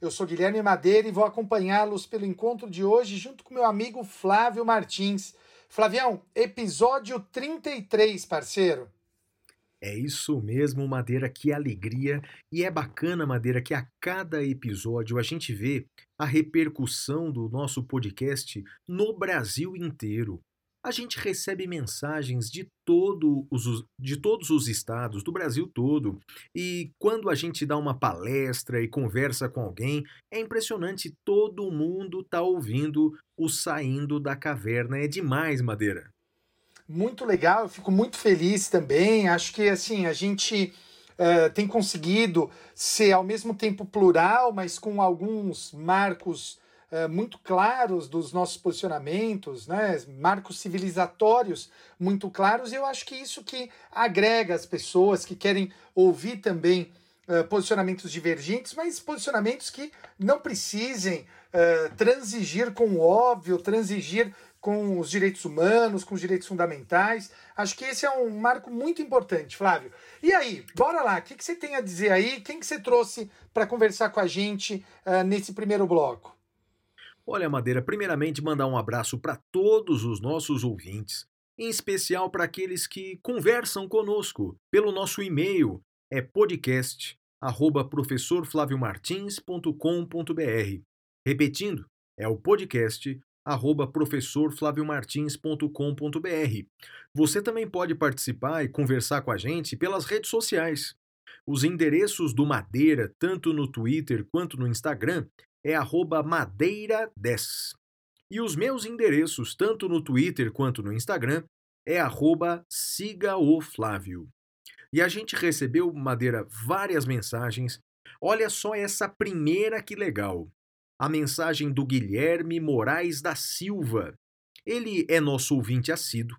Eu sou Guilherme Madeira e vou acompanhá-los pelo encontro de hoje junto com meu amigo Flávio Martins. Flavião, episódio 33, parceiro. É isso mesmo, Madeira, que alegria! E é bacana, Madeira, que a cada episódio a gente vê a repercussão do nosso podcast no Brasil inteiro. A gente recebe mensagens de, os, de todos os estados, do Brasil todo. E quando a gente dá uma palestra e conversa com alguém, é impressionante, todo mundo tá ouvindo o Saindo da Caverna. É demais, Madeira. Muito legal, eu fico muito feliz também. Acho que assim, a gente eh, tem conseguido ser ao mesmo tempo plural, mas com alguns marcos eh, muito claros dos nossos posicionamentos, né? marcos civilizatórios muito claros, e eu acho que isso que agrega as pessoas que querem ouvir também eh, posicionamentos divergentes, mas posicionamentos que não precisem eh, transigir com o óbvio, transigir com os direitos humanos, com os direitos fundamentais. Acho que esse é um marco muito importante, Flávio. E aí, bora lá, o que, que você tem a dizer aí? Quem que você trouxe para conversar com a gente eh, nesse primeiro bloco? Olha, Madeira, primeiramente mandar um abraço para todos os nossos ouvintes, em especial para aqueles que conversam conosco pelo nosso e-mail, é podcast@professorflaviomartins.com.br. Repetindo, é o podcast arroba professorflaviomartins.com.br. Você também pode participar e conversar com a gente pelas redes sociais. Os endereços do Madeira, tanto no Twitter quanto no Instagram, é arroba madeira10. E os meus endereços, tanto no Twitter quanto no Instagram, é arroba siga o Flávio. E a gente recebeu, Madeira, várias mensagens. Olha só essa primeira que legal. A mensagem do Guilherme Moraes da Silva. Ele é nosso ouvinte assíduo.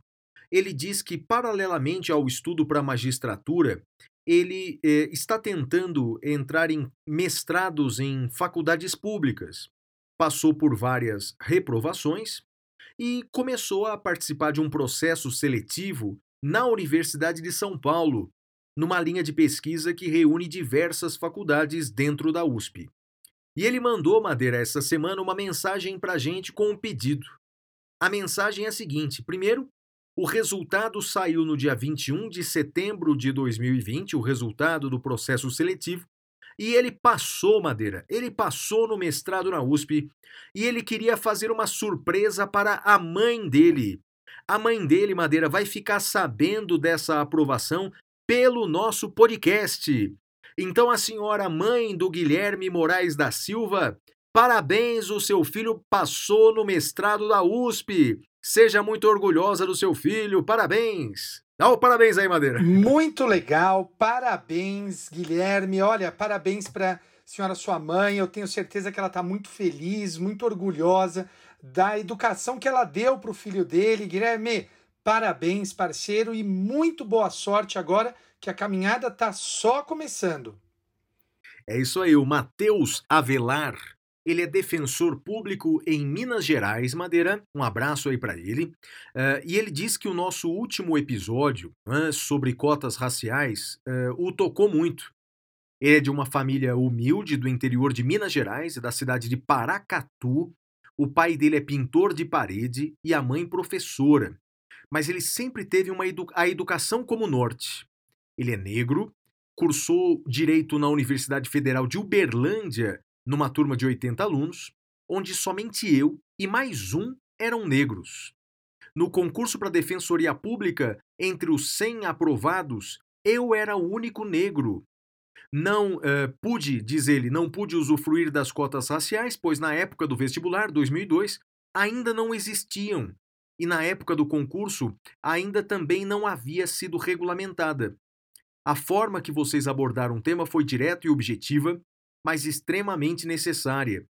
Ele diz que, paralelamente ao estudo para magistratura, ele eh, está tentando entrar em mestrados em faculdades públicas. Passou por várias reprovações e começou a participar de um processo seletivo na Universidade de São Paulo, numa linha de pesquisa que reúne diversas faculdades dentro da USP. E ele mandou, Madeira, essa semana uma mensagem para a gente com um pedido. A mensagem é a seguinte: primeiro, o resultado saiu no dia 21 de setembro de 2020, o resultado do processo seletivo, e ele passou, Madeira, ele passou no mestrado na USP e ele queria fazer uma surpresa para a mãe dele. A mãe dele, Madeira, vai ficar sabendo dessa aprovação pelo nosso podcast. Então, a senhora mãe do Guilherme Moraes da Silva, parabéns, o seu filho passou no mestrado da USP. Seja muito orgulhosa do seu filho, parabéns! Dá o parabéns aí, Madeira. Muito legal, parabéns, Guilherme. Olha, parabéns para senhora sua mãe. Eu tenho certeza que ela está muito feliz, muito orgulhosa da educação que ela deu para o filho dele. Guilherme, parabéns, parceiro, e muito boa sorte agora que a caminhada está só começando. É isso aí, o Matheus Avelar. Ele é defensor público em Minas Gerais, Madeira. Um abraço aí para ele. Uh, e ele diz que o nosso último episódio uh, sobre cotas raciais uh, o tocou muito. Ele é de uma família humilde do interior de Minas Gerais, da cidade de Paracatu. O pai dele é pintor de parede e a mãe professora. Mas ele sempre teve uma edu a educação como norte. Ele é negro, cursou direito na Universidade Federal de Uberlândia numa turma de 80 alunos, onde somente eu e mais um eram negros. No concurso para Defensoria Pública, entre os 100 aprovados, eu era o único negro. Não uh, pude, diz ele, não pude usufruir das cotas raciais, pois na época do vestibular, 2002, ainda não existiam. E na época do concurso, ainda também não havia sido regulamentada. A forma que vocês abordaram o tema foi direta e objetiva, mas extremamente necessária.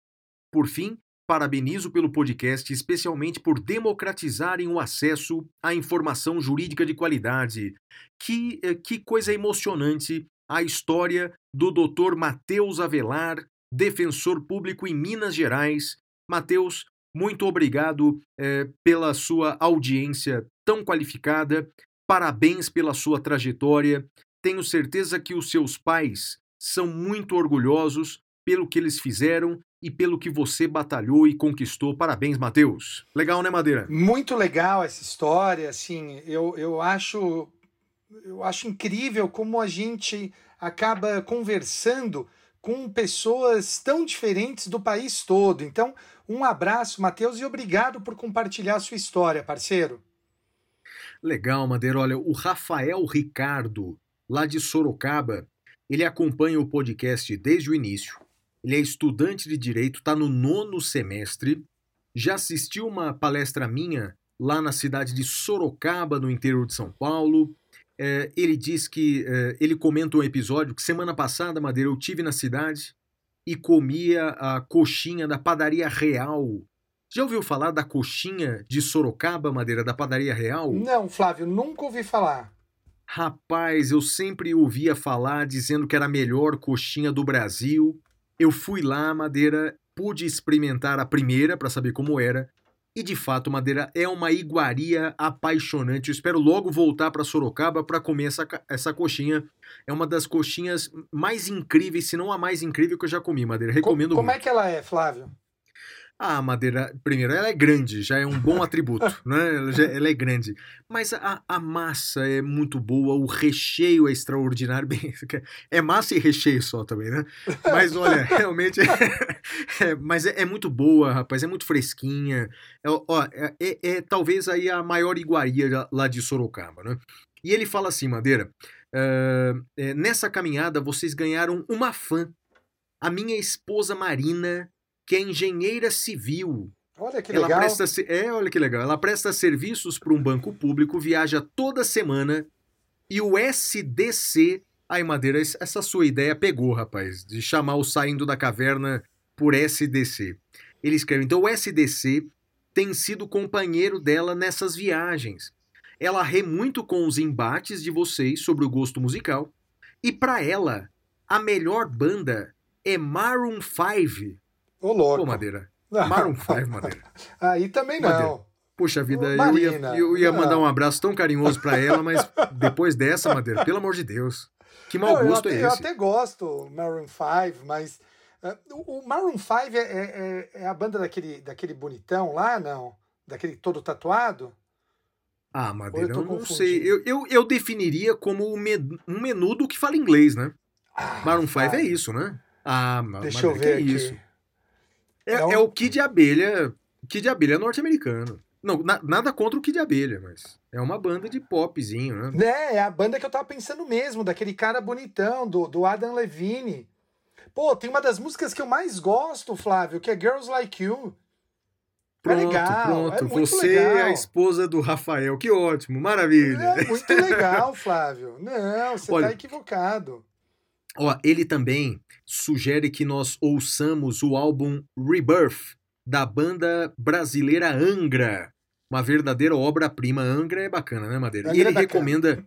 Por fim, parabenizo pelo podcast, especialmente por democratizarem o acesso à informação jurídica de qualidade. Que, eh, que coisa emocionante a história do Dr. Matheus Avelar, defensor público em Minas Gerais. Matheus, muito obrigado eh, pela sua audiência tão qualificada. Parabéns pela sua trajetória. Tenho certeza que os seus pais são muito orgulhosos pelo que eles fizeram e pelo que você batalhou e conquistou. Parabéns, Matheus. Legal, né, Madeira? Muito legal essa história, assim, eu, eu acho eu acho incrível como a gente acaba conversando com pessoas tão diferentes do país todo. Então, um abraço, Matheus, e obrigado por compartilhar a sua história, parceiro. Legal, Madeira. Olha, o Rafael Ricardo, lá de Sorocaba, ele acompanha o podcast desde o início. Ele é estudante de direito, está no nono semestre. Já assistiu uma palestra minha lá na cidade de Sorocaba, no interior de São Paulo. É, ele diz que é, ele comenta um episódio que semana passada, Madeira, eu tive na cidade e comia a coxinha da padaria real. Já ouviu falar da coxinha de Sorocaba, Madeira, da padaria real? Não, Flávio, nunca ouvi falar. Rapaz, eu sempre ouvia falar dizendo que era a melhor coxinha do Brasil. Eu fui lá, Madeira, pude experimentar a primeira para saber como era. E de fato, Madeira é uma iguaria apaixonante. Eu espero logo voltar para Sorocaba para comer essa, essa coxinha. É uma das coxinhas mais incríveis, se não a mais incrível que eu já comi, Madeira. Recomendo como, como muito. é que ela é, Flávio? Ah, a madeira, primeiro, ela é grande, já é um bom atributo, né? Ela, já, ela é grande. Mas a, a, massa é muito boa, o recheio é extraordinário. Bem, é massa e recheio só também, né? Mas olha, realmente. É, é, mas é, é, muito boa, rapaz, é muito fresquinha. É, ó, é, é, é talvez aí a maior iguaria lá de Sorocaba, né? E ele fala assim, Madeira, uh, nessa caminhada vocês ganharam uma fã. A minha esposa Marina que é engenheira civil. Olha que ela legal. Presta, é, olha que legal. Ela presta serviços para um banco público, viaja toda semana e o SDC. Ai, Madeira, essa sua ideia pegou, rapaz, de chamar o Saindo da Caverna por SDC. Ele escreve: então o SDC tem sido companheiro dela nessas viagens. Ela rê muito com os embates de vocês sobre o gosto musical. E para ela, a melhor banda é Maroon 5. Ô, louco. Pô, Madeira. Maroon 5, Madeira. Aí também não. Madeira. Puxa vida, eu ia, eu ia mandar um abraço tão carinhoso para ela, mas depois dessa, Madeira, pelo amor de Deus. Que mau não, gosto até, é esse? Eu até gosto Maroon 5, mas uh, o Maroon 5 é, é, é, a banda daquele, daquele bonitão lá, não? Daquele todo tatuado? Ah, Madeira, eu, eu não sei. Eu, eu, eu definiria como um menudo que fala inglês, né? Ah, Maroon 5 é isso, né? Ah, Deixa Madeira, eu ver que aqui. é isso? É, é, um... é o Kid Abelha. Kid Abelha é norte-americano. Não, na, nada contra o Kid Abelha, mas é uma banda de popzinho, né? É, é a banda que eu tava pensando mesmo, daquele cara bonitão, do, do Adam Levine. Pô, tem uma das músicas que eu mais gosto, Flávio, que é Girls Like You. Pronto, é legal, pronto. É Você legal. é a esposa do Rafael. Que ótimo, maravilha. É muito legal, Flávio. Não, você Olha, tá equivocado. Ó, ele também sugere que nós ouçamos o álbum Rebirth, da banda brasileira Angra. Uma verdadeira obra-prima. Angra é bacana, né, Madeira? Angra e ele é recomenda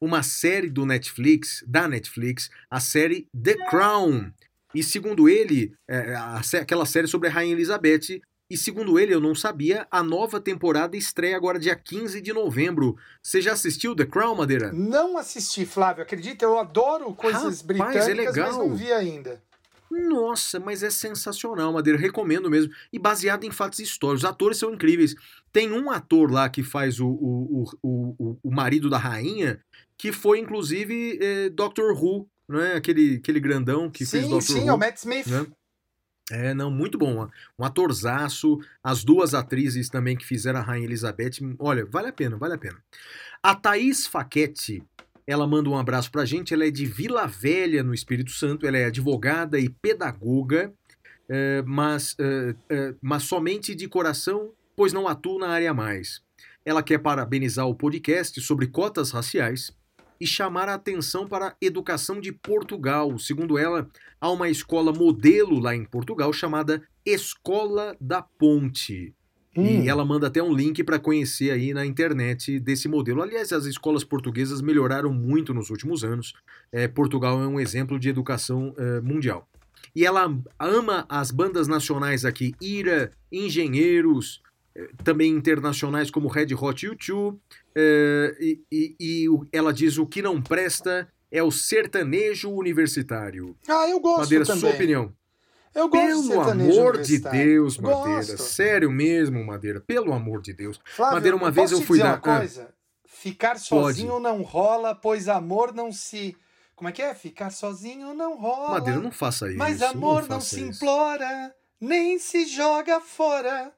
uma série do Netflix, da Netflix, a série The Crown. E segundo ele, é, a, aquela série sobre a Rainha Elizabeth. E segundo ele, eu não sabia, a nova temporada estreia agora dia 15 de novembro. Você já assistiu The Crown, Madeira? Não assisti, Flávio, acredita? Eu adoro coisas Rapaz, britânicas, é legal. mas não vi ainda. Nossa, mas é sensacional, Madeira. Recomendo mesmo. E baseado em fatos históricos. Os atores são incríveis. Tem um ator lá que faz o, o, o, o, marido da rainha, que foi inclusive eh, Doctor Who, não é? Aquele, aquele grandão que sim, fez Doctor sim, Who. é o Matt Smith. Né? É, não, muito bom. Um atorzaço. As duas atrizes também que fizeram a Rainha Elizabeth. Olha, vale a pena, vale a pena. A Thaís Faquete, ela manda um abraço pra gente. Ela é de Vila Velha, no Espírito Santo. Ela é advogada e pedagoga, é, mas, é, é, mas somente de coração, pois não atua na área mais. Ela quer parabenizar o podcast sobre cotas raciais e chamar a atenção para a educação de Portugal. Segundo ela, há uma escola modelo lá em Portugal chamada Escola da Ponte. Hum. E ela manda até um link para conhecer aí na internet desse modelo. Aliás, as escolas portuguesas melhoraram muito nos últimos anos. É, Portugal é um exemplo de educação é, mundial. E ela ama as bandas nacionais aqui, Ira, Engenheiros, também internacionais como Red Hot U2. É, e, e, e ela diz o que não presta é o sertanejo universitário. Ah, eu gosto Madeira, também. sua opinião. Eu gosto Pelo amor de Deus, Madeira. Gosto. Sério mesmo, Madeira. Pelo amor de Deus. Flávio, Madeira, uma vez eu fui dar. uma coisa? Ficar sozinho não rola, pois amor não se. Como é que é? Ficar sozinho não rola. Madeira, não faça isso. Mas amor não, não, se isso. implora, nem se joga fora.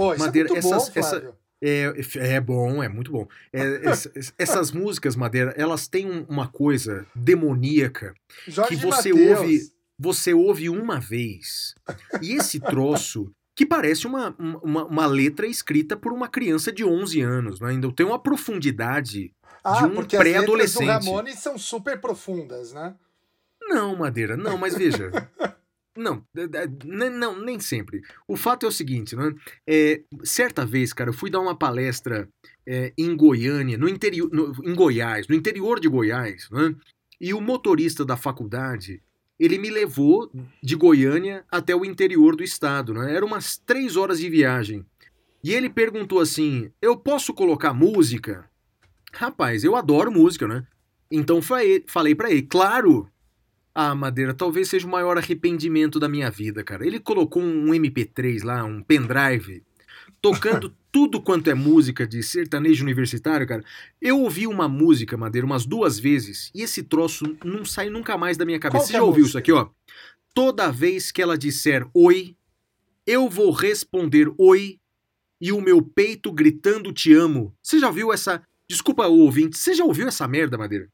Ô, isso Madeira, é muito essas- bom, essa-. É, é bom, é muito bom. É, ess- essas músicas, Madeira, elas têm um- uma coisa demoníaca Jorge que você Mateus. ouve- você ouve uma vez. E esse troço, que parece uma, uma, uma letra escrita por uma criança de 11 anos, né? ainda tem uma profundidade. Ah, de um porque as letras do pré-adolescente. Ramones são super profundas, né? Não, Madeira, não, mas veja. Não, é, é, nem- não, nem sempre. O fato é o seguinte, né? É, certa vez, cara, eu fui dar uma palestra é, em Goiânia, no interior, no- em Goiás, no interior de Goiás, né? E o motorista da faculdade, ele me levou de Goiânia até o interior do estado, né? Era umas três horas de viagem. E ele perguntou assim: Eu posso colocar música? Rapaz, eu adoro música, né? Então falei, falei para ele, claro. Ah, Madeira, talvez seja o maior arrependimento da minha vida, cara. Ele colocou um MP3 lá, um pendrive, tocando tudo quanto é música de sertanejo universitário, cara. Eu ouvi uma música, Madeira, umas duas vezes, e esse troço não sai nunca mais da minha cabeça. Qual Você é já ouviu música? isso aqui, ó? Toda vez que ela disser oi, eu vou responder oi e o meu peito gritando te amo. Você já ouviu essa. Desculpa o ouvinte, você já ouviu essa merda, Madeira?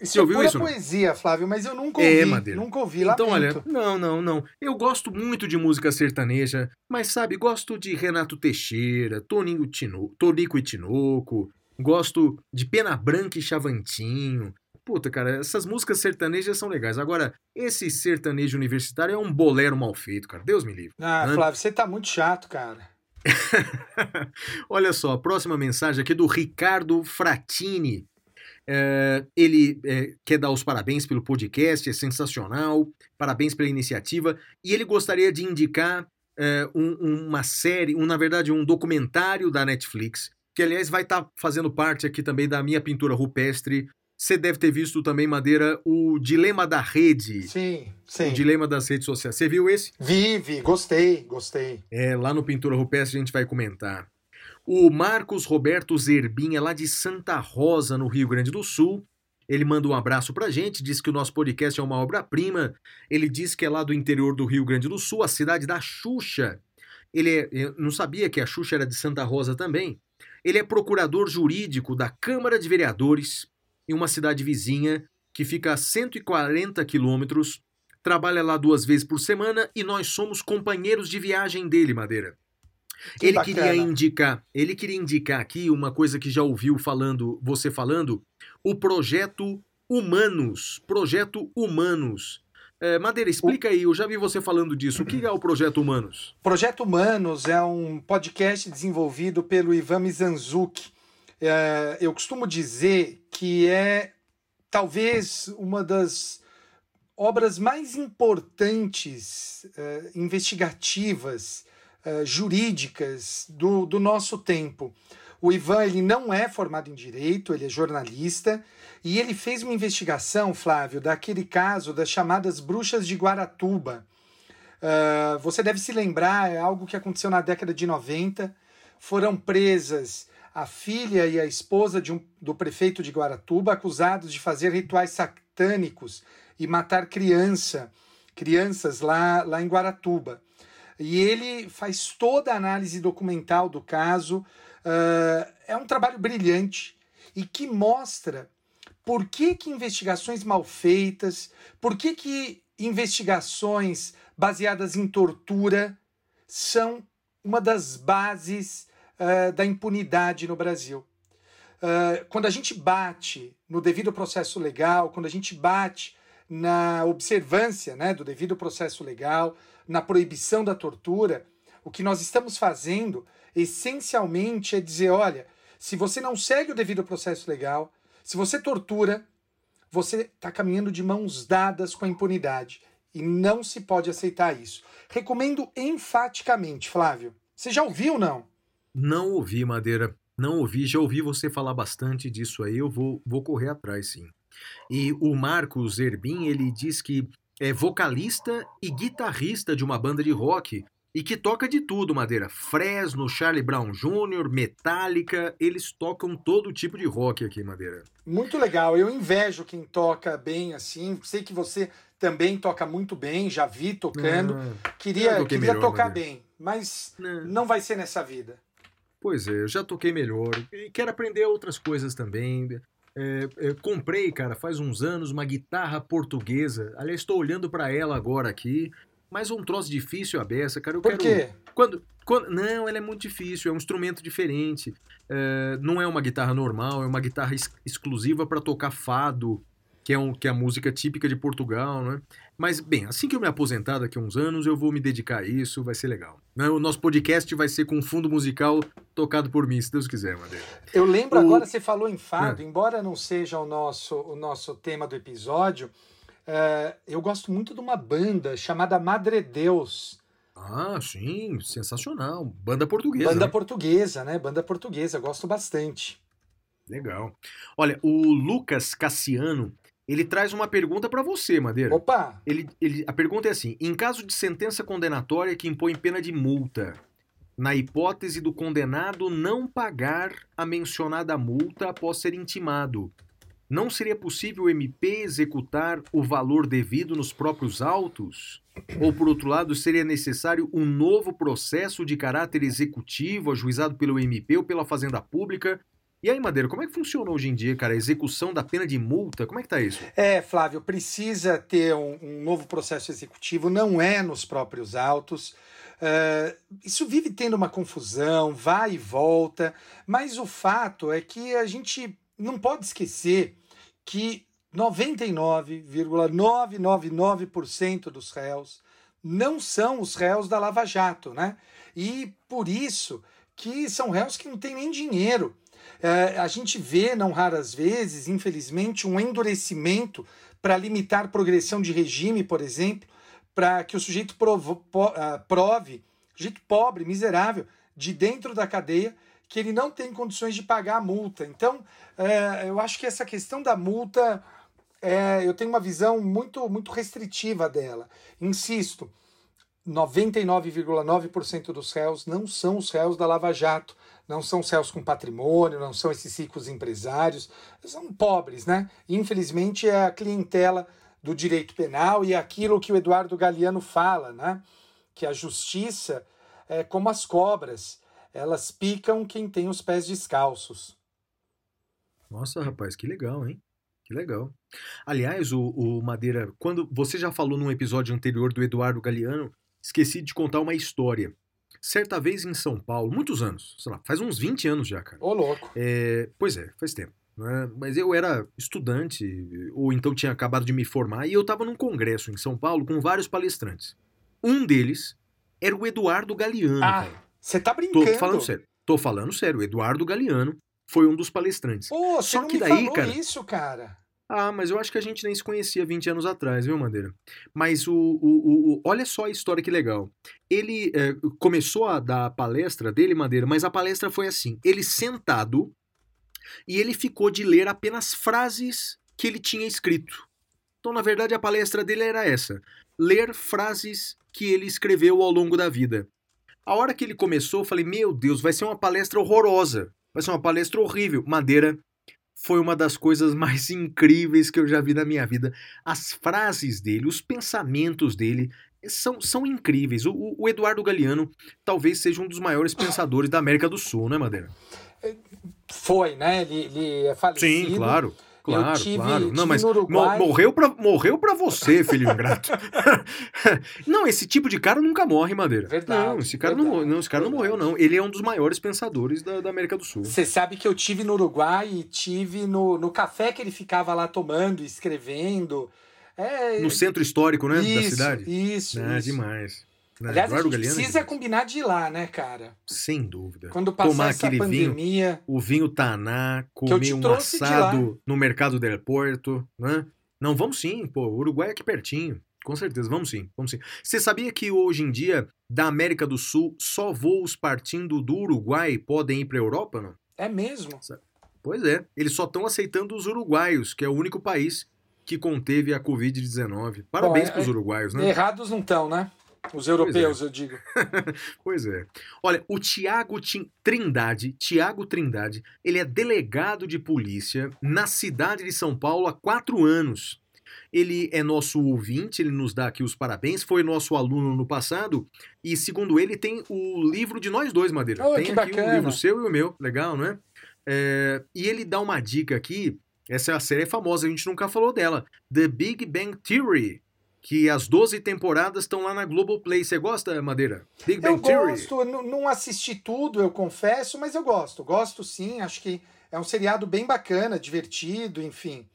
Isso Você é ouviu pura isso, poesia, Flávio, mas eu nunca É, ouvi. Madeira. nunca ouvi, Então, olha, lamento. não, não, não. Eu gosto muito de música sertaneja, mas sabe, gosto de Renato Teixeira, Toninho Tino, Tonico e Tinoco, gosto de Pena Branca e Chavantinho. Puta, cara, essas músicas sertanejas são legais. Agora, esse sertanejo universitário é um bolero mal feito, cara. Deus me livre. Ah, Né? Flávio, você tá muito chato, cara. Olha só, a próxima mensagem aqui é do Ricardo Fratini. É, ele é, quer dar os parabéns pelo podcast, é sensacional, parabéns pela iniciativa, e ele gostaria de indicar é, um- uma série, um, na verdade, um documentário da Netflix, que aliás vai estar fazendo parte aqui também da minha pintura rupestre. Você deve ter visto também, Madeira, o Dilema da Rede. Sim, sim. O Dilema das Redes Sociais. Você viu esse? Vive, gostei, gostei. É, lá no Pintura Rupestre a gente vai comentar. O Marcos Roberto Zerbinha, lá de Santa Rosa, no Rio Grande do Sul. Ele manda um abraço pra gente, diz que o nosso podcast é uma obra-prima. Ele diz que é lá do interior do Rio Grande do Sul, a cidade da Xuxa. Ele é, não sabia que a Xuxa era de Santa Rosa também. Ele é procurador jurídico da Câmara de Vereadores, em uma cidade vizinha que fica a 140 quilômetros. Trabalha lá duas vezes por semana e nós somos companheiros de viagem dele, Madeira. Que ele bacana. queria indicar, ele queria indicar aqui uma coisa que já ouviu falando, você falando, o projeto Humanos, projeto Humanos. É, Madeira, explica aí, eu já vi você falando disso. O que é o projeto Humanos? Projeto Humanos é um podcast desenvolvido pelo Ivan Mizanzuki. É, eu costumo dizer que é talvez uma das obras mais importantes, eh, investigativas, eh, jurídicas do, do nosso tempo. O Ivan ele não é formado em direito, ele é jornalista e ele fez uma investigação, Flávio, daquele caso das chamadas bruxas de Guaratuba. Uh, você deve se lembrar, é algo que aconteceu na década de 90. Foram presas a filha e a esposa um, do prefeito de Guaratuba, acusados de fazer rituais satânicos e matar criança, crianças lá, lá em Guaratuba. E ele faz toda a análise documental do caso. Uh, é um trabalho brilhante e que mostra por que, que investigações mal feitas, por que, que investigações baseadas em tortura são uma das bases uh, da impunidade no Brasil. uh, quando a gente bate no devido processo legal, quando a gente bate na observância né, do devido processo legal, na proibição da tortura, o que nós estamos fazendo essencialmente é dizer: olha, se você não segue o devido processo legal, se você tortura, você está caminhando de mãos dadas com a impunidade. E não se pode aceitar isso. Recomendo enfaticamente, Flávio. Você já ouviu ou não? Não ouvi, Madeira. Não ouvi. Já ouvi você falar bastante disso aí. Eu vou, vou correr atrás, sim. E o Marcos Erbin, ele diz que é vocalista e guitarrista de uma banda de rock e que toca de tudo, Madeira. Fresno, Charlie Brown Jr., Metallica, eles tocam todo tipo de rock aqui, Madeira. Muito legal. Eu invejo quem toca bem assim. Sei que você também toca muito bem, já vi tocando. Ah, queria queria melhor, tocar Madeira. bem, mas não. não vai ser nessa vida. Pois é, eu já toquei melhor. E quero aprender outras coisas também. É, é, comprei, cara, faz uns anos uma guitarra portuguesa. Aliás, estou olhando para ela agora aqui. Mas um troço difícil a beça, cara. Eu Por quero... quê? Quando, quando... Não, ela é muito difícil, é um instrumento diferente. É, não é uma guitarra normal, é uma guitarra ex exclusiva para tocar fado, que é, um, que é a música típica de Portugal, né? Mas, bem, assim que eu me aposentar daqui a uns anos, eu vou me dedicar a isso, vai ser legal. Né? O nosso podcast vai ser com um fundo musical tocado por mim, se Deus quiser, Madeira. Eu lembro o... agora, você falou em fado, é. embora não seja o nosso, o nosso tema do episódio, é, eu gosto muito de uma banda chamada Madre Deus. Ah, sim, sensacional. Banda portuguesa. Banda né? portuguesa, né? Banda portuguesa, gosto bastante. Legal. Olha, o Lucas Cassiano, ele traz uma pergunta para você, Madeira. Opa! Ele, ele, a pergunta é assim: em caso de sentença condenatória que impõe pena de multa, na hipótese do condenado não pagar a mencionada multa após ser intimado, não seria possível o MP executar o valor devido nos próprios autos? Ou, por outro lado, seria necessário um novo processo de caráter executivo ajuizado pelo MP ou pela Fazenda Pública? E aí, Madeira, como é que funciona hoje em dia, cara? A execução da pena de multa, como é que tá isso? É, Flávio, precisa ter um, um novo processo executivo, não é nos próprios autos. Uh, isso vive tendo uma confusão, vai e volta, mas o fato é que a gente não pode esquecer que 99,999% dos réus não são os réus da Lava Jato, né? E por isso que são réus que não têm nem dinheiro. É, a gente vê, não raras vezes, infelizmente, um endurecimento para limitar progressão de regime, por exemplo, para que o sujeito provo, ah, prove, sujeito pobre, miserável, de dentro da cadeia, que ele não tem condições de pagar a multa. Então, é, eu acho que essa questão da multa, eu tenho uma visão muito, muito restritiva dela. Insisto, 99,9% dos réus não são os réus da Lava Jato, não são os réus com patrimônio, não são esses ricos empresários, são pobres, né? Infelizmente é a clientela do direito penal e é aquilo que o Eduardo Galeano fala, né? Que a justiça é como as cobras, elas picam quem tem os pés descalços. Nossa, rapaz, que legal, hein? Que legal. Aliás, o, o, Madeira, quando você já falou num episódio anterior do Eduardo Galeano, esqueci de contar uma história. Certa vez em São Paulo, muitos anos, sei lá, faz uns 20 anos já, cara. Ô, louco. É, pois é, faz tempo. Né? Mas eu era estudante, ou então tinha acabado de me formar, e eu estava num congresso em São Paulo com vários palestrantes. Um deles era o Eduardo Galeano. Ah. Você tá brincando? Tô falando sério. Tô falando sério. O Eduardo Galeano foi um dos palestrantes. Pô, Só que daí, cara. isso, cara. Ah, mas eu acho que a gente nem se conhecia 20 anos atrás, viu, Madeira? Mas o, o, o olha só a história que legal. Ele é, começou a dar a palestra dele, Madeira, mas a palestra foi assim: ele sentado e ele ficou de ler apenas frases que ele tinha escrito. Então, na verdade, a palestra dele era essa: ler frases que ele escreveu ao longo da vida. A hora que ele começou, eu falei: Meu Deus, vai ser uma palestra horrorosa. Vai ser uma palestra horrível. Madeira foi uma das coisas mais incríveis que eu já vi na minha vida. As frases dele, os pensamentos dele são, são incríveis. O, o Eduardo Galeano talvez seja um dos maiores pensadores da América do Sul, né, Madeira? Foi, né? Ele, ele é falecido. Sim, claro. Claro, tive, claro. Não, mas Uruguai. morreu pra, morreu pra você, filho ingrato. não, esse tipo de cara nunca morre, Madeira. Verdade, Não, esse cara, não, verdade, morreu- não, esse cara não morreu, verdade. não. Ele é um dos maiores pensadores da, da América do Sul. Você sabe que eu tive no Uruguai e tive no, no café que ele ficava lá tomando, escrevendo. É, No centro histórico, né, da isso, cidade. Isso, Ah, isso. demais. Né, Aliás, a Eduardo gente Galeano é precisa demais. combinar de ir lá, né, cara? Sem dúvida. Quando passar Tomar essa aquele vinho, pandemia. o vinho Taná, comer um assado no Mercado del Porto, né? Não, vamos sim, pô. O Uruguai é aqui pertinho. Com certeza, vamos sim, vamos sim. Você sabia que hoje em dia, da América do Sul, só voos partindo do Uruguai podem ir para a Europa, não? É mesmo? Pois é, eles só estão aceitando os uruguaios, que é o único país que conteve a Covid-19. Parabéns é- para os uruguaios, né? Errados não estão, né? Os europeus, eu digo. Pois é. Olha, o Tiago Trindade, Tiago Trindade, ele é delegado de polícia na cidade de São Paulo há quatro anos. Ele é nosso ouvinte, ele nos dá aqui os parabéns, foi nosso aluno no passado e, segundo ele, tem o livro de nós dois, Madeira. Oh, tem que aqui o bacana. livro seu e o meu, legal, não é? É, E ele dá uma dica aqui, essa é série famosa, a gente nunca falou dela, The Big Bang Theory, que as 12 temporadas estão lá na Globoplay. Você gosta, Madeira? Big Eu Bang Theory? gosto, eu não não assisti tudo, eu confesso, mas eu gosto. Gosto sim, acho que é um seriado bem bacana, divertido, enfim.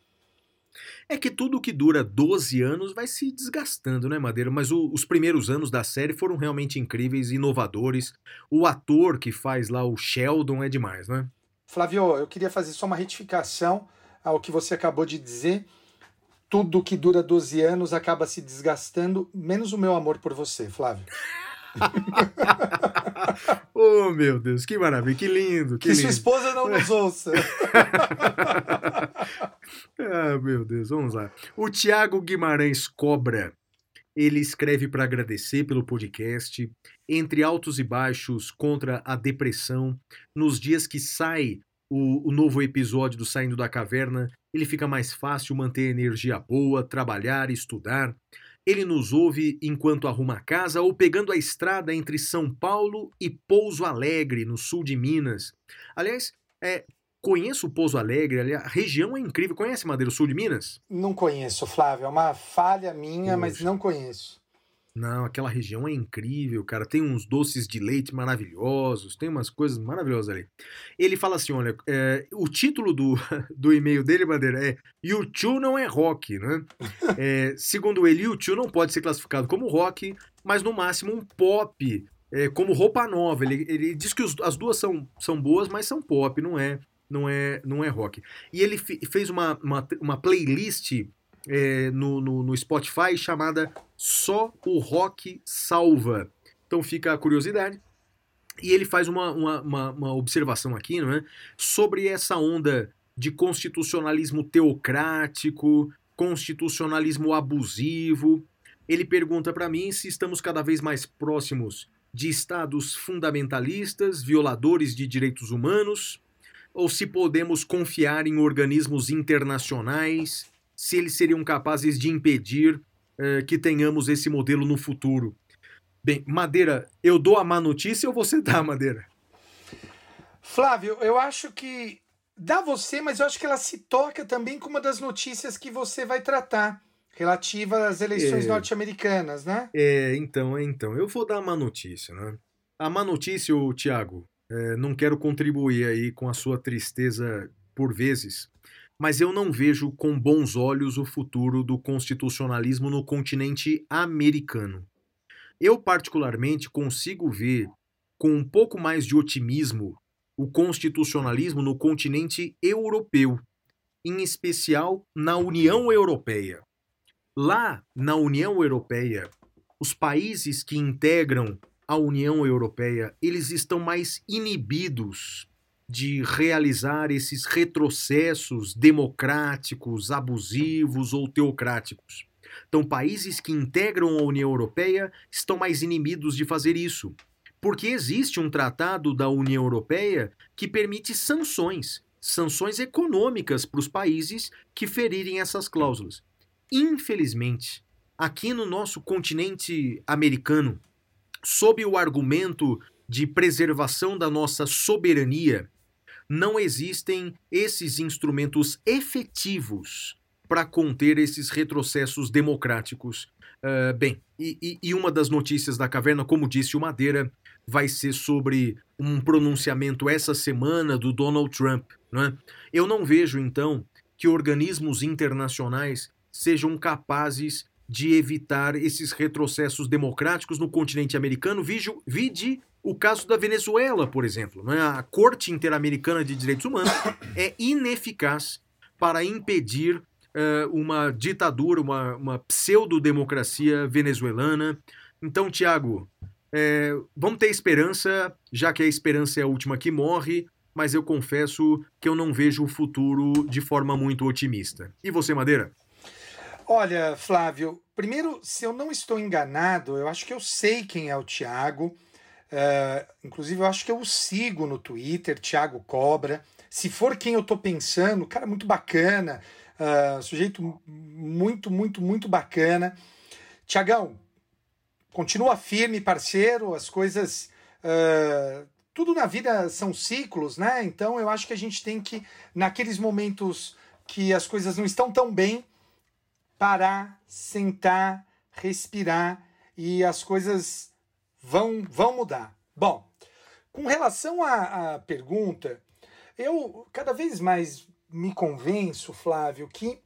É que tudo que dura 12 anos vai se desgastando, né, Madeira? Mas o- os primeiros anos da série foram realmente incríveis, inovadores. O ator que faz lá o Sheldon é demais, né? Flávio, eu queria fazer só uma retificação ao que você acabou de dizer. Tudo que dura 12 anos acaba se desgastando, menos o meu amor por você, Flávio. oh, meu Deus, que maravilha, que lindo, que Que sua lindo. esposa não nos ouça. ah, meu Deus, vamos lá. O Tiago Guimarães Cobra, ele escreve para agradecer pelo podcast, entre altos e baixos contra a depressão, nos dias que sai o, o novo episódio do Saindo da Caverna, ele fica mais fácil manter energia boa, trabalhar, estudar. Ele nos ouve enquanto arruma a casa ou pegando a estrada entre São Paulo e Pouso Alegre, no sul de Minas. Aliás, é, conheço o Pouso Alegre, a região é incrível. Conhece Madeira, sul de Minas? Não conheço, Flávio. É uma falha minha, mas Poxa. não conheço. Não, aquela região é incrível, cara. Tem uns doces de leite maravilhosos, tem umas coisas maravilhosas ali. Ele fala assim: olha, é, o título do, do e-mail dele, Bandeira, é YouTube não é rock, né? É, segundo ele, YouTube não pode ser classificado como rock, mas no máximo um pop, é, como roupa nova. Ele, ele diz que os- as duas são, são boas, mas são pop, não é, não é, não é rock. E ele fe- fez uma, uma, uma playlist é, no, no, no Spotify chamada Só o Rock Salva. Então fica a curiosidade. E ele faz uma, uma, uma, uma observação aqui, não é? Sobre essa onda de constitucionalismo teocrático, constitucionalismo abusivo. Ele pergunta para mim se estamos cada vez mais próximos de estados fundamentalistas, violadores de direitos humanos, ou se podemos confiar em organismos internacionais, se eles seriam capazes de impedir eh, que tenhamos esse modelo no futuro. Bem, Madeira, eu dou a má notícia ou você dá, Madeira? Flávio, eu acho que dá você, mas eu acho que ela se toca também com uma das notícias que você vai tratar, relativa às eleições É. norte-americanas, né? É, então, é, então. Eu vou dar a má notícia, né? A má notícia, Tiago, é, não quero contribuir aí com a sua tristeza por vezes, mas eu não vejo com bons olhos o futuro do constitucionalismo no continente americano. Eu, particularmente, consigo ver com um pouco mais de otimismo o constitucionalismo no continente europeu, em especial na União Europeia. Lá na União Europeia, os países que integram a União Europeia, eles estão mais inibidos de realizar esses retrocessos democráticos, abusivos ou teocráticos. Então, países que integram a União Europeia estão mais inibidos de fazer isso, porque existe um tratado da União Europeia que permite sanções, sanções econômicas para os países que ferirem essas cláusulas. Infelizmente, aqui no nosso continente americano, sob o argumento de preservação da nossa soberania, não existem esses instrumentos efetivos para conter esses retrocessos democráticos. Uh, bem, e, e, uma das notícias da caverna, como disse o Madeira, vai ser sobre um pronunciamento essa semana do Donald Trump. É? Eu não vejo, então, que organismos internacionais sejam capazes de evitar esses retrocessos democráticos no continente americano. Vide o caso da Venezuela, por exemplo. Né? A Corte Interamericana de Direitos Humanos é ineficaz para impedir uh, uma ditadura, uma, uma pseudo-democracia venezuelana. Então, Tiago, é, vamos ter esperança, já que a esperança é a última que morre, mas eu confesso que eu não vejo o futuro de forma muito otimista. E você, Madeira? Olha, Flávio, primeiro, se eu não estou enganado, eu acho que eu sei quem é o Tiago. Uh, inclusive, eu acho que eu o sigo no Twitter, Thiago Cobra. Se for quem eu tô pensando, cara, muito bacana, uh, sujeito muito, muito, muito bacana. Tiagão, continua firme, parceiro, as coisas. Uh, tudo na vida são ciclos, né? Então eu acho que a gente tem que, naqueles momentos que as coisas não estão tão bem, parar, sentar, respirar e as coisas vão, vão mudar. Bom, com relação à, à pergunta, eu cada vez mais me convenço, Flávio, que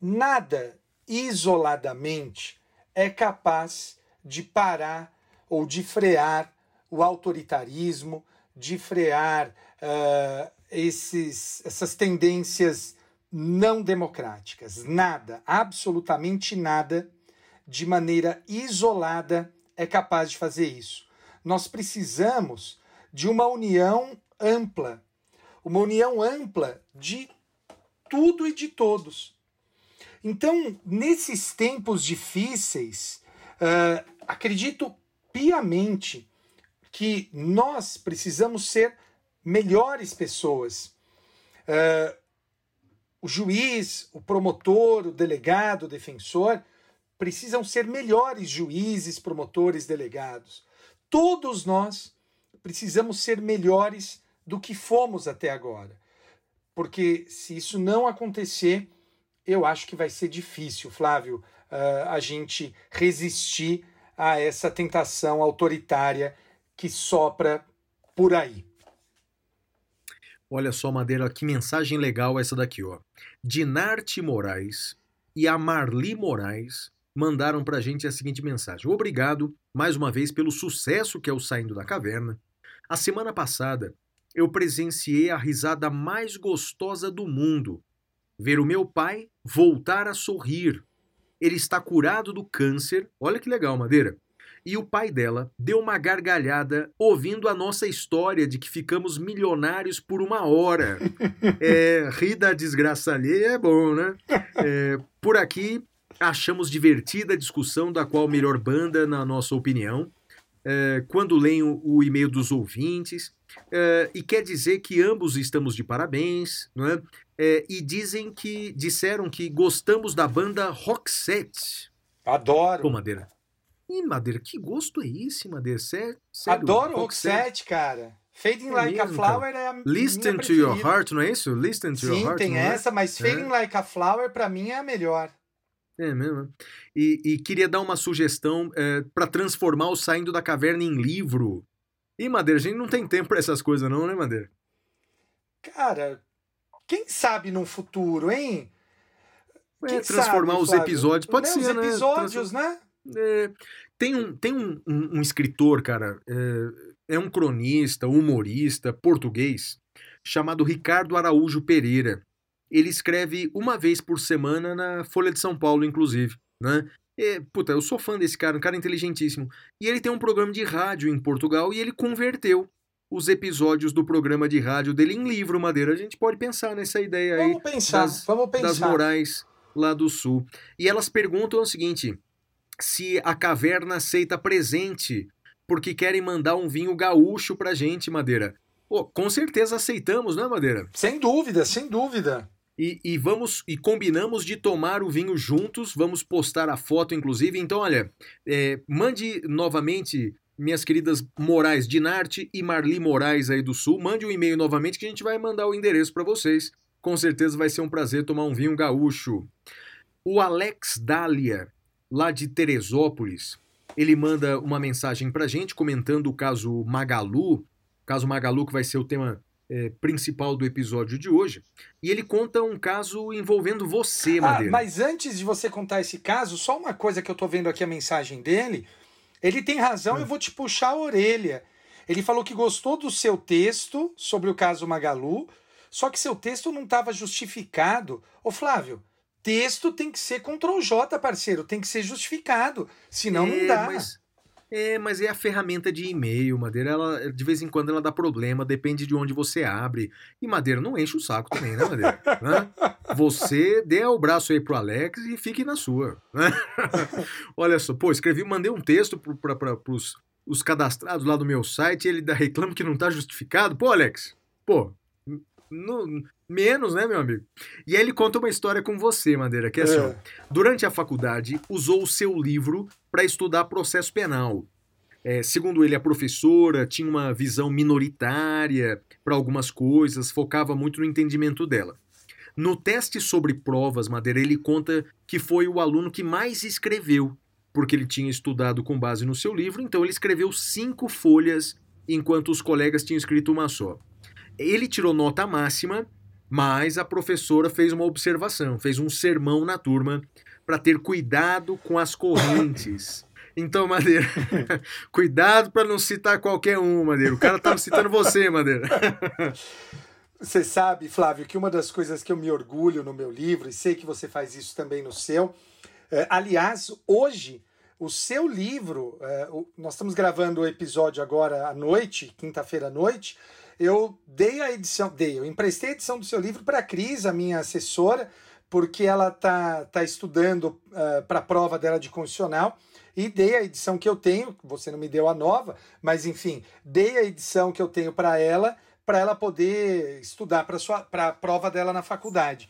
nada isoladamente é capaz de parar ou de frear o autoritarismo, de frear uh, esses, essas tendências não democráticas. Nada, absolutamente nada, de maneira isolada, é capaz de fazer isso. Nós precisamos de uma união ampla, uma união ampla de tudo e de todos. Então, nesses tempos difíceis, uh, acredito piamente que nós precisamos ser melhores pessoas. Uh, o juiz, o promotor, o delegado, o defensor precisam ser melhores juízes, promotores, delegados. Todos nós precisamos ser melhores do que fomos até agora. Porque se isso não acontecer, eu acho que vai ser difícil, Flávio, uh, a gente resistir a essa tentação autoritária que sopra por aí. Olha só, Madeira, que mensagem legal essa daqui, ó. Dinarte Moraes e a Marli Moraes mandaram para a gente a seguinte mensagem: Obrigado mais uma vez pelo sucesso que é o Saindo da Caverna. A semana passada eu presenciei a risada mais gostosa do mundo. Ver o meu pai voltar a sorrir. Ele está curado do câncer. Olha que legal, Madeira. E o pai dela deu uma gargalhada ouvindo a nossa história de que ficamos milionários por uma hora. É, rir da desgraça alheia é bom, né? É, por aqui, Achamos divertida a discussão da qual melhor banda, na nossa opinião. É, quando leio o e-mail dos ouvintes, é, e quer dizer que ambos estamos de parabéns, não é? é e dizem que disseram que gostamos da banda Roxette. Adoro. Pô, Madeira. Ih, Madeira, que gosto é esse, Madeira? Sério? Adoro Roxette, cara. Fading é Like mesmo, a Flower cara. é a Listen to Your Heart, não é isso? Listen to Sim, Your Heart. Sim, tem é? essa, mas Fading Like a Flower pra mim é a melhor. É mesmo. Né? E, e queria dar uma sugestão é, para transformar o Saindo da Caverna em livro. E, Madeira, a gente não tem tempo para essas coisas, não, né, Madeira? Cara, quem sabe no futuro, hein? É, transformar sabe, os Flávio? episódios. Pode né, ser, os né? episódios, né? É, tem um, tem um, um, um escritor, cara, é, é um cronista, humorista português, chamado Ricardo Araújo Pereira ele escreve uma vez por semana na Folha de São Paulo, inclusive, né? E, puta, eu sou fã desse cara, um cara inteligentíssimo. E ele tem um programa de rádio em Portugal e ele converteu os episódios do programa de rádio dele em livro, Madeira. A gente pode pensar nessa ideia aí vamos pensar, das, vamos pensar. das morais lá do sul. E elas perguntam o seguinte: se a caverna aceita presente porque querem mandar um vinho gaúcho pra gente, Madeira. Oh, com certeza aceitamos, né, Madeira? Sem dúvida, sem dúvida. E, e, vamos e combinamos de tomar o vinho juntos. Vamos postar a foto, inclusive. Então, olha, é, mande novamente minhas queridas Moraes Dinarte e Marli Moraes aí do Sul, mande um e-mail novamente que a gente vai mandar o endereço para vocês. Com certeza vai ser um prazer tomar um vinho gaúcho. O Alex Dália, lá de Teresópolis, ele manda uma mensagem pra gente comentando o caso Magalu, caso Magalu que vai ser o tema é, principal do episódio de hoje. E ele conta um caso envolvendo você, ah, Madeira. Ah, mas antes de você contar esse caso, só uma coisa que eu tô vendo aqui a mensagem dele. Ele tem razão, é. eu vou te puxar a orelha. Ele falou que gostou do seu texto sobre o caso Magalu, só que seu texto não estava justificado. Ô Flávio, texto tem que ser Ctrl J, parceiro, tem que ser justificado, senão é, não dá. Mas, é, mas é a ferramenta de e-mail, Madeira, ela, de vez em quando ela dá problema, depende de onde você abre. E Madeira não enche o saco também, né, Madeira? Você dê o braço aí pro Alex e fique na sua. Né? Olha só, pô, escrevi, mandei um texto para pros os cadastrados lá do meu site, ele reclama que não tá justificado. Pô, Alex, pô, no, menos, né, meu amigo? E aí ele conta uma história com você, Madeira, que é, assim, é. durante a faculdade, usou o seu livro para estudar processo penal. É, segundo ele, a professora tinha uma visão minoritária para algumas coisas, focava muito no entendimento dela. No teste sobre provas, Madeira, ele conta que foi o aluno que mais escreveu, porque ele tinha estudado com base no seu livro, então ele escreveu cinco folhas, enquanto os colegas tinham escrito uma só. Ele tirou nota máxima, mas a professora fez uma observação, fez um sermão na turma para ter cuidado com as correntes. Então, Madeira, cuidado para não citar qualquer um, Madeira. O cara estava citando você, Madeira. Você sabe, Flávio, que uma das coisas que eu me orgulho no meu livro, e sei que você faz isso também no seu, é, aliás, hoje, o seu livro, é, o, nós estamos gravando o episódio agora à noite, quinta-feira à noite, eu dei a edição, dei, eu emprestei a edição do seu livro para a Cris, a minha assessora, porque ela tá, tá estudando uh, eh, para a prova dela de condicional e dei a edição que eu tenho, você não me deu a nova, mas enfim, dei a edição que eu tenho para ela, para ela poder estudar para a prova dela na faculdade.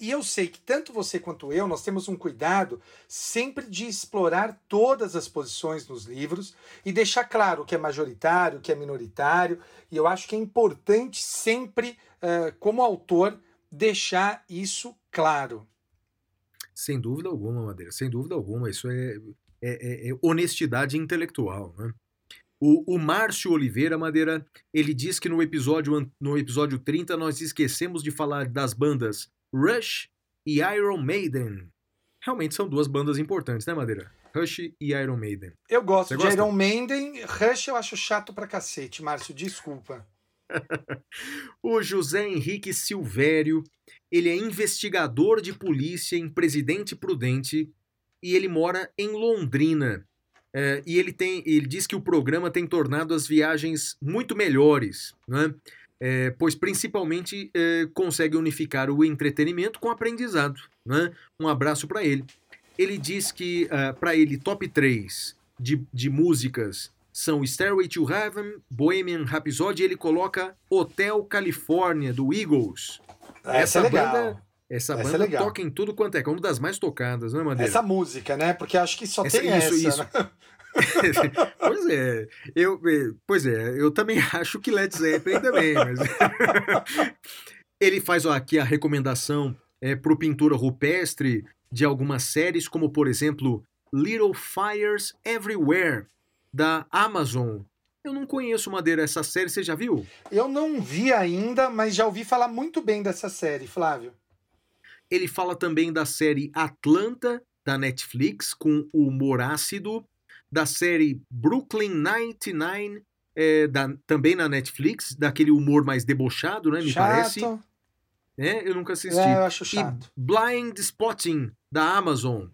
E eu sei que tanto você quanto eu, nós temos um cuidado sempre de explorar todas as posições nos livros e deixar claro o que é majoritário, o que é minoritário. E eu acho que é importante sempre, uh, como autor, deixar isso claro. Sem dúvida alguma, Madeira, sem dúvida alguma. Isso é, é, é, é honestidade intelectual, né? O, o Márcio Oliveira Madeira, ele diz que no episódio, no episódio 30 nós esquecemos de falar das bandas Rush e Iron Maiden. Realmente são duas bandas importantes, né, Madeira? Rush e Iron Maiden. Eu gosto Você de gosta? Iron Maiden. Rush eu acho chato pra cacete, Márcio, desculpa. o José Henrique Silvério, ele é investigador de polícia em Presidente Prudente e ele mora em Londrina. É, e ele tem, ele diz que o programa tem tornado as viagens muito melhores, né? É, pois principalmente é, consegue unificar o entretenimento com o aprendizado. Né? Um abraço para ele. Ele diz que, uh, ah, para ele, top 3 de, de músicas são Stairway to Heaven, Bohemian Rhapsody, e ele coloca Hotel California, do Eagles. Essa, essa é legal. Banda, essa, essa é banda é toca em tudo quanto é, é uma das mais tocadas, né, Madeira? Essa música, né? Porque acho que só essa, tem isso, essa, isso. Né? pois é, eu, é, pois é, eu também acho que Led Zeppelin também, mas ele faz ó, aqui a recomendação é, para o pintura rupestre de algumas séries, como por exemplo Little Fires Everywhere da Amazon. Eu não conheço Madeira essa série, você já viu? Eu não vi ainda, mas já ouvi falar muito bem dessa série, Flávio. Ele fala também da série Atlanta da Netflix com humor ácido da série Brooklyn Nine-Nine, é, da, também na Netflix, daquele humor mais debochado, né? Me chato. parece. É, eu nunca assisti. É, eu acho chato. E Blind Spotting, da Amazon.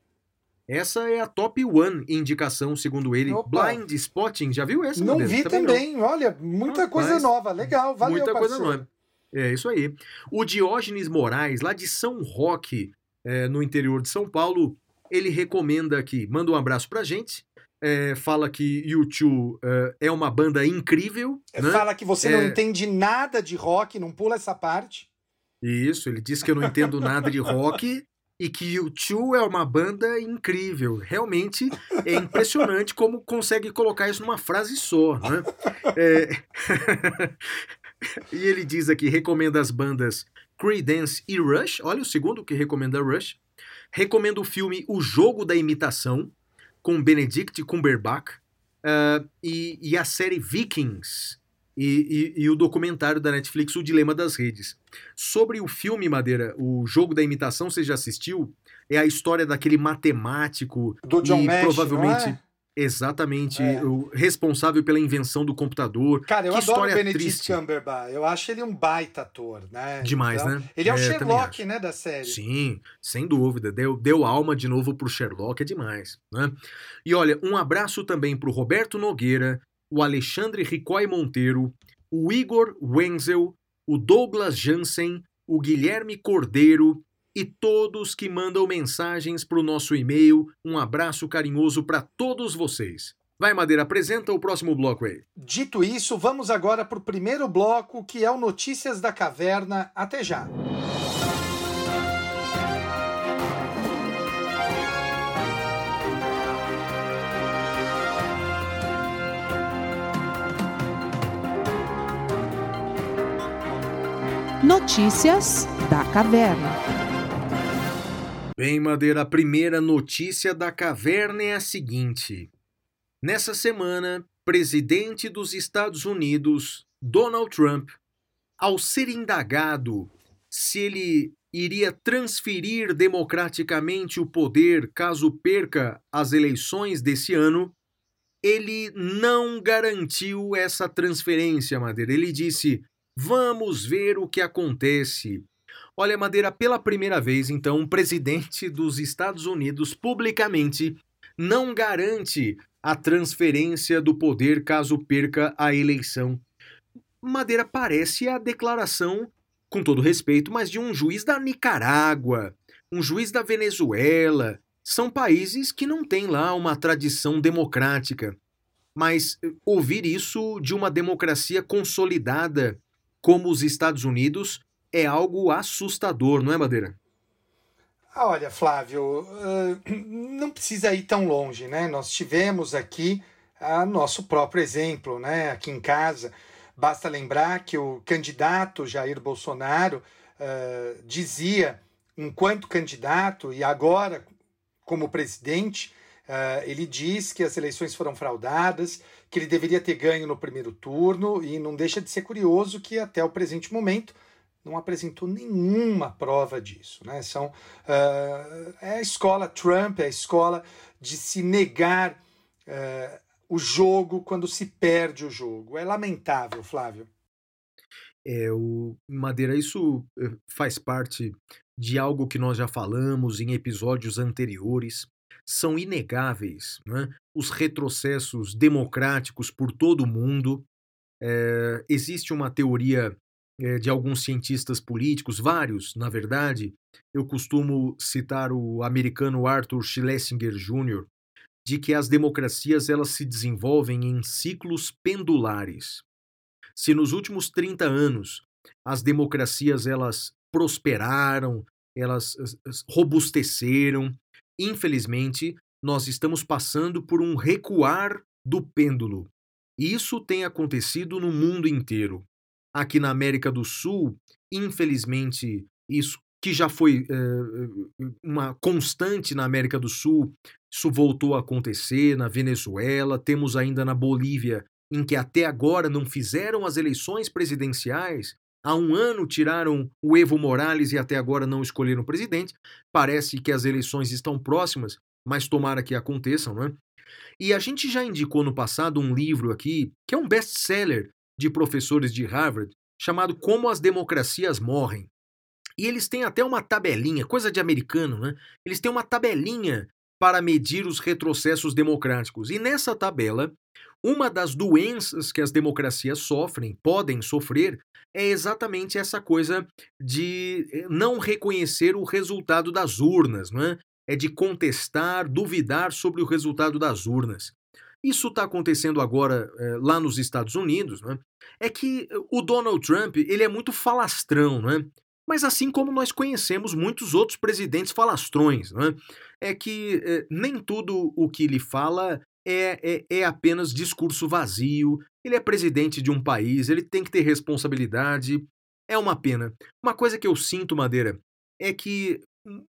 Essa é a top one indicação, segundo ele. Opa. Blind Spotting, já viu essa? Não vi também. também. Olha, muita ah, coisa nova. Legal, valeu, Muita parceiro. coisa nova. É isso aí. O Diógenes Moraes, lá de São Roque, é, no interior de São Paulo, ele recomenda aqui, manda um abraço pra gente é, fala que U2 é, é uma banda incrível. É, né? Fala que você não é. entende nada de rock, não pula essa parte. Isso, ele diz que eu não entendo nada de rock, e que o Two é uma banda incrível. Realmente é impressionante como consegue colocar isso numa frase só, né? É... e ele diz aqui, recomenda as bandas Creedence e Rush. Olha o segundo que recomenda Rush. Recomendo o filme O Jogo da Imitação, com Benedict Cumberbatch. Uh, e, e, a série Vikings, e, e, e, o documentário da Netflix, O Dilema das Redes. Sobre o filme, Madeira, o jogo da imitação, você já assistiu? É a história daquele matemático do John e Nash, provavelmente é? Exatamente é. o responsável pela invenção do computador. Cara, eu que adoro história o Benedict triste. Cumberbatch. Eu acho ele um baita ator, né? Demais, então, né? Ele é, o É, também Sherlock, né, da série. Sim, sem dúvida. Deu, deu alma de novo pro Sherlock, é demais. Né? E olha, um abraço também pro Roberto Nogueira, o Alexandre Ricói Monteiro, o Igor Wenzel, o Douglas Jansen, o Guilherme Cordeiro e todos que mandam mensagens pro nosso e-mail. Um abraço carinhoso para todos vocês. Vai, Madeira, apresenta o próximo bloco aí. Dito isso, vamos agora para o primeiro bloco, que é o Notícias da Caverna. Até já. Notícias da Caverna. Bem, Madeira, a primeira notícia da caverna é a seguinte. Nessa semana, presidente dos Estados Unidos, Donald Trump, ao ser indagado se ele iria transferir democraticamente o poder caso perca as eleições desse ano, ele não garantiu essa transferência, Madeira. Ele disse: vamos ver o que acontece. Olha, Madeira, pela primeira vez, então, um presidente dos Estados Unidos publicamente não garante a transferência do poder caso perca a eleição. Madeira parece a declaração, com todo respeito, mas de um juiz da Nicarágua, um juiz da Venezuela. São países que não têm lá uma tradição democrática. Mas eh, ouvir isso de uma democracia consolidada como os Estados Unidos é algo assustador, não é, Madeira? Ah, Olha, Flávio, não precisa ir tão longe, né? Nós tivemos aqui uh, nosso próprio exemplo, né? Aqui em casa. Basta lembrar que o candidato Jair Bolsonaro uh, dizia, enquanto candidato e agora como presidente, uh, ele diz que as eleições foram fraudadas, que ele deveria ter ganho no primeiro turno e não deixa de ser curioso que até o presente momento não apresentou nenhuma prova disso. Né? São, uh, é a escola Trump, é a escola de se negar uh, o jogo quando se perde o jogo. É lamentável, Flávio. É, o Madeira, isso eh, faz parte de algo que nós já falamos em episódios anteriores. São inegáveis né? os retrocessos democráticos por todo o mundo. É, existe uma teoria de alguns cientistas políticos, vários, na verdade. Eu costumo citar o americano Arthur Schlesinger Jr., de que as democracias elas se desenvolvem em ciclos pendulares. Se nos últimos 30 anos as democracias elas prosperaram, elas robusteceram, infelizmente nós estamos passando por um recuar do pêndulo. Isso tem acontecido no mundo inteiro. Aqui na América do Sul, infelizmente, isso que já foi uh, uma constante na América do Sul, isso voltou a acontecer na Venezuela, temos ainda na Bolívia, em que até agora não fizeram as eleições presidenciais. Há um ano tiraram o Evo Morales e até agora não escolheram presidente. Parece que as eleições estão próximas, mas tomara que aconteçam, não é? E a gente já indicou no passado um livro aqui, que é um best-seller de professores de Harvard, chamado Como as Democracias Morrem. E eles têm até uma tabelinha, coisa de americano, né? Eles têm uma tabelinha para medir os retrocessos democráticos. E nessa tabela, uma das doenças que as democracias sofrem, podem sofrer, é exatamente essa coisa de não reconhecer o resultado das urnas, não é? É de contestar, duvidar sobre o resultado das urnas. Isso está acontecendo agora é, lá nos Estados Unidos, né? É que o Donald Trump ele é muito falastrão, né? Mas assim como nós conhecemos muitos outros presidentes falastrões, não é? é que é, nem tudo o que ele fala é, é, é apenas discurso vazio. Ele é presidente de um país, ele tem que ter responsabilidade. É uma pena. Uma coisa que eu sinto, Madeira, é que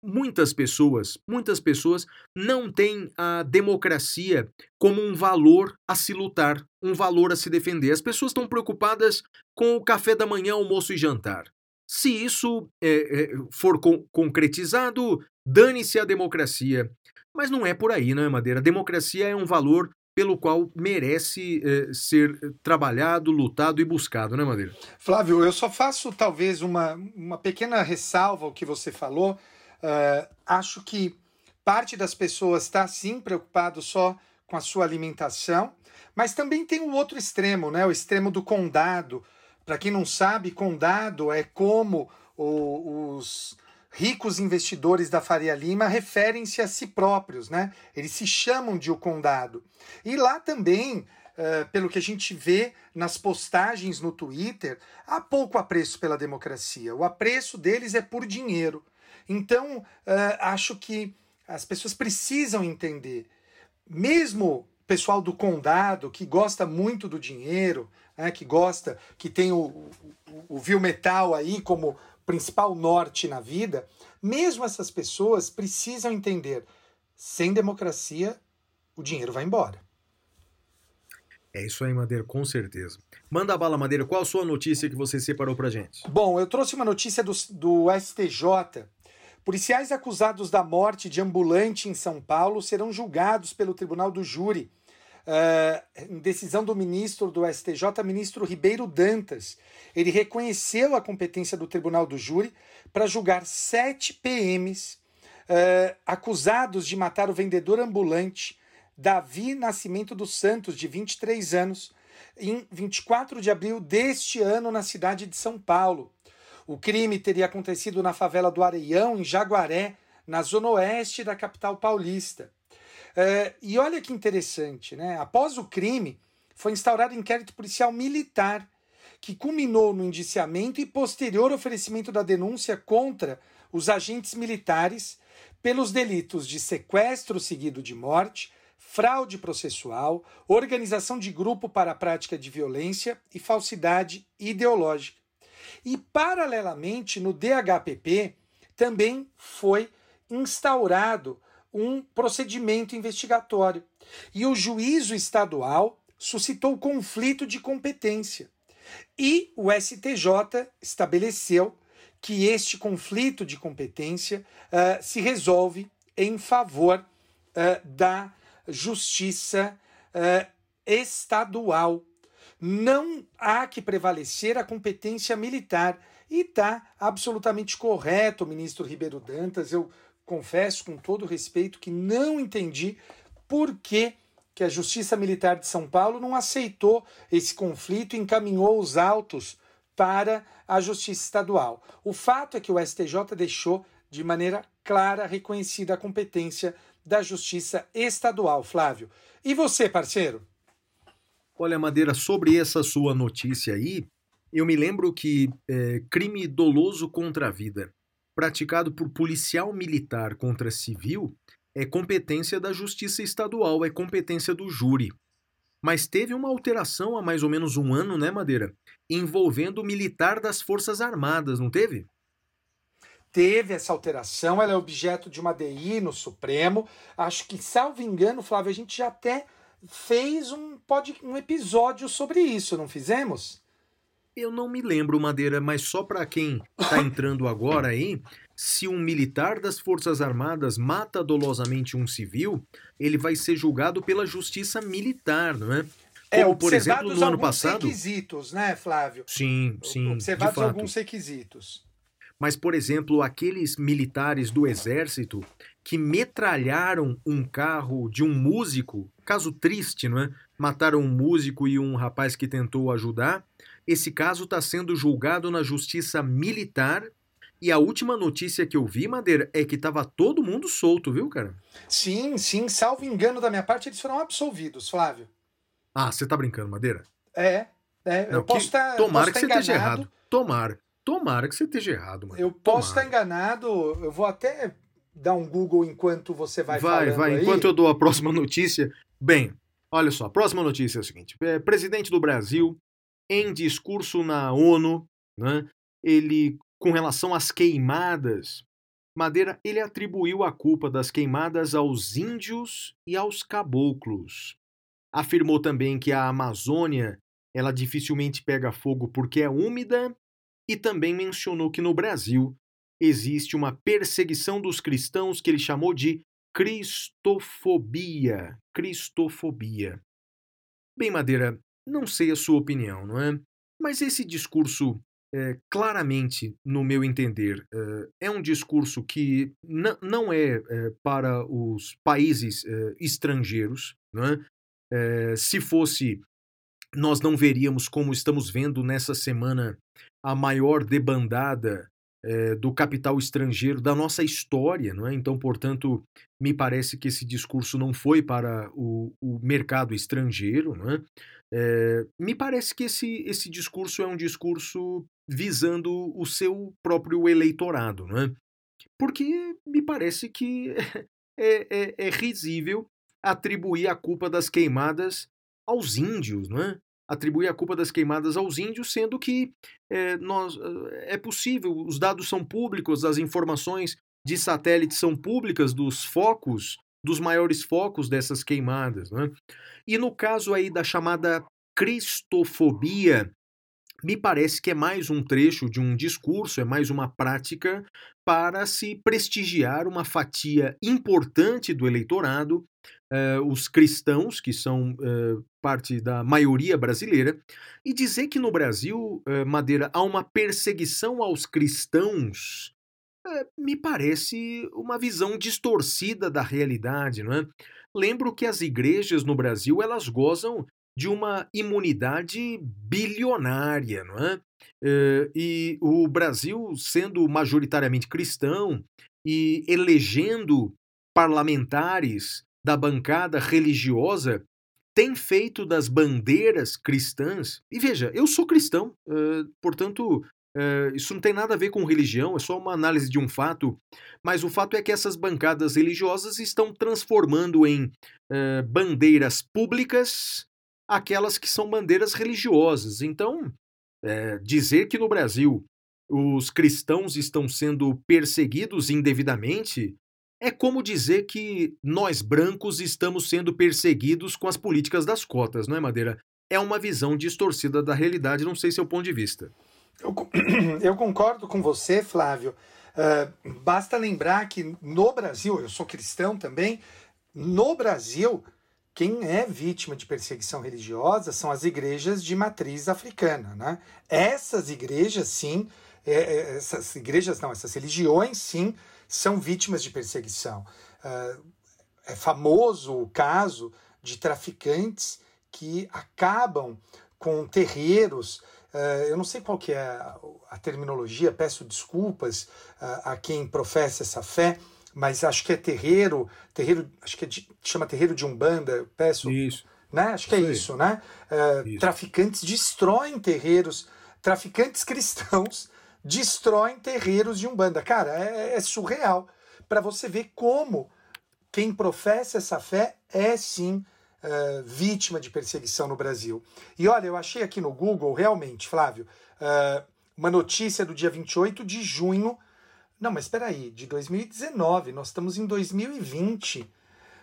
muitas pessoas, muitas pessoas não têm a democracia como um valor a se lutar, um valor a se defender. As pessoas estão preocupadas com o café da manhã, almoço e jantar. Se isso é, for con concretizado, dane-se a democracia. Mas não é por aí, não é, Madeira? A democracia é um valor pelo qual merece eh, ser trabalhado, lutado e buscado, né, Madeira? Flávio, eu só faço talvez uma, uma pequena ressalva ao que você falou. Uh, acho que parte das pessoas está sim preocupado só com a sua alimentação, mas também tem o outro extremo, né? O extremo do condado. Para quem não sabe, condado é como o, os ricos investidores da Faria Lima referem-se a si próprios, né? Eles se chamam de o condado. E lá também, uh, pelo que a gente vê nas postagens no Twitter, há pouco apreço pela democracia. O apreço deles é por dinheiro. Então, uh, acho que as pessoas precisam entender, mesmo o pessoal do condado que gosta muito do dinheiro, né, que gosta, que tem o, o, o Viu Metal aí como principal norte na vida, mesmo essas pessoas precisam entender: sem democracia, o dinheiro vai embora. É isso aí, Madeira, com certeza. Manda a bala, Madeira. Qual a sua notícia que você separou pra gente? Bom, eu trouxe uma notícia do, do STJ. Policiais acusados da morte de ambulante em São Paulo serão julgados pelo Tribunal do Júri uh, em decisão do ministro do STJ, ministro Ribeiro Dantas. Ele reconheceu a competência do Tribunal do Júri para julgar sete PMs uh, eh, acusados de matar o vendedor ambulante Davi Nascimento dos Santos, de 23 anos, em 24 de abril deste ano na cidade de São Paulo. O crime teria acontecido na favela do Areião, em Jaguaré, na zona oeste da capital paulista. É, e olha que interessante, né? Após o crime, foi instaurado inquérito policial militar, que culminou no indiciamento e posterior oferecimento da denúncia contra os agentes militares pelos delitos de sequestro seguido de morte, fraude processual, organização de grupo para a prática de violência e falsidade ideológica. E, paralelamente, no DHPP também foi instaurado um procedimento investigatório. E o juízo estadual suscitou conflito de competência. E o STJ estabeleceu que este conflito de competência uh, se resolve em favor uh, da justiça uh, estadual. Não há que prevalecer a competência militar. E está absolutamente correto ministro Ribeiro Dantas. Eu confesso com todo respeito que não entendi por que, que a Justiça Militar de São Paulo não aceitou esse conflito e encaminhou os autos para a Justiça Estadual. O fato é que o STJ deixou de maneira clara reconhecida a competência da Justiça Estadual, Flávio. E você, parceiro? Olha, Madeira, sobre essa sua notícia aí, eu me lembro que é, crime doloso contra a vida praticado por policial militar contra civil é competência da Justiça Estadual, é competência do júri. Mas teve uma alteração há mais ou menos um ano, né, Madeira? Envolvendo o militar das Forças Armadas, não teve? Teve essa alteração, ela é objeto de uma DI no Supremo. Acho que, salvo engano, Flávio, a gente já até fez um, pode, um episódio sobre isso, não fizemos? Eu não me lembro, Madeira, mas só para quem está entrando agora aí, se um militar das Forças Armadas mata dolosamente um civil, ele vai ser julgado pela justiça militar, não é? é Como, é, por exemplo, no ano passado. requisitos, né, Flávio? Sim, sim. Observados alguns requisitos. Mas, por exemplo, aqueles militares do exército que metralharam um carro de um músico, caso triste, não é? Mataram um músico e um rapaz que tentou ajudar. Esse caso está sendo julgado na justiça militar. E a última notícia que eu vi, Madeira, é que estava todo mundo solto, viu, cara? Sim, sim. Salvo engano da minha parte, eles foram absolvidos, Flávio. Ah, você tá brincando, Madeira? É. é. Não, eu posso estar. Tomara que você esteja errado. Tomara. Tomara que você esteja errado, mano. Eu posso estar enganado, eu vou até dar um Google enquanto você vai Vai, falando vai. aí. Enquanto eu dou a próxima notícia. Bem, olha só, a próxima notícia é a seguinte: é, presidente do Brasil, em discurso na ONU, né, ele, com relação às queimadas, Madeira, ele atribuiu a culpa das queimadas aos índios e aos caboclos. Afirmou também que a Amazônia, ela dificilmente pega fogo porque é úmida e também mencionou que no Brasil existe uma perseguição dos cristãos que ele chamou de cristofobia. Cristofobia. Bem, Madeira, não sei a sua opinião, não é? Mas esse discurso, é, claramente, no meu entender, é, é um discurso que não é, é, para os países é, estrangeiros, não é? É, se fosse, nós não veríamos como estamos vendo nessa semana a maior debandada é, do capital estrangeiro da nossa história, não é? Então, portanto, me parece que esse discurso não foi para o, o mercado estrangeiro, não é? É, me parece que esse, esse discurso é um discurso visando o seu próprio eleitorado, não é? Porque me parece que é, é, é risível atribuir a culpa das queimadas aos índios, não é? Atribuir a culpa das queimadas aos índios, sendo que é, nós, é possível, os dados são públicos, as informações de satélite são públicas dos focos, dos maiores focos dessas queimadas. Não é? E no caso aí da chamada cristofobia, me parece que é mais um trecho de um discurso, é mais uma prática para se prestigiar uma fatia importante do eleitorado, eh, os cristãos, que são eh, parte da maioria brasileira, e dizer que no Brasil, eh, Madeira, há uma perseguição aos cristãos, eh, me parece uma visão distorcida da realidade, não é? Lembro que as igrejas no Brasil, elas gozam de uma imunidade bilionária, não é? Eh, e o Brasil, sendo majoritariamente cristão e elegendo parlamentares da bancada religiosa, tem feito das bandeiras cristãs. E veja, eu sou cristão, eh, portanto, eh, isso não tem nada a ver com religião, é só uma análise de um fato. Mas o fato é que essas bancadas religiosas estão transformando em bandeiras públicas aquelas que são bandeiras religiosas. Então, é, dizer que no Brasil os cristãos estão sendo perseguidos indevidamente é como dizer que nós brancos estamos sendo perseguidos com as políticas das cotas, não é, Madeira? É uma visão distorcida da realidade, não sei se o ponto de vista. Eu, eu concordo com você, Flávio. Ah, basta lembrar que no Brasil, eu sou cristão também, no Brasil, quem é vítima de perseguição religiosa são as igrejas de matriz africana. Né? Essas igrejas, sim, é, é, essas igrejas não, essas religiões, sim, são vítimas de perseguição. Ah, é famoso o caso de traficantes que acabam com terreiros. eh, eu não sei qual que é a, a terminologia, peço desculpas ah, a quem professa essa fé, mas acho que é terreiro, terreiro, acho que é de- chama terreiro de umbanda. Peço Isso. né? Acho que é Isso né? Eh, Isso. Traficantes destroem terreiros, traficantes cristãos destroem terreiros de umbanda. Cara, é, é surreal para você ver como quem professa essa fé é sim eh, vítima de perseguição no Brasil. E olha, eu achei aqui no Google, realmente, Flávio, eh, uma notícia do dia 28 de junho. Não, mas espera aí, de 2019, nós estamos em 2020.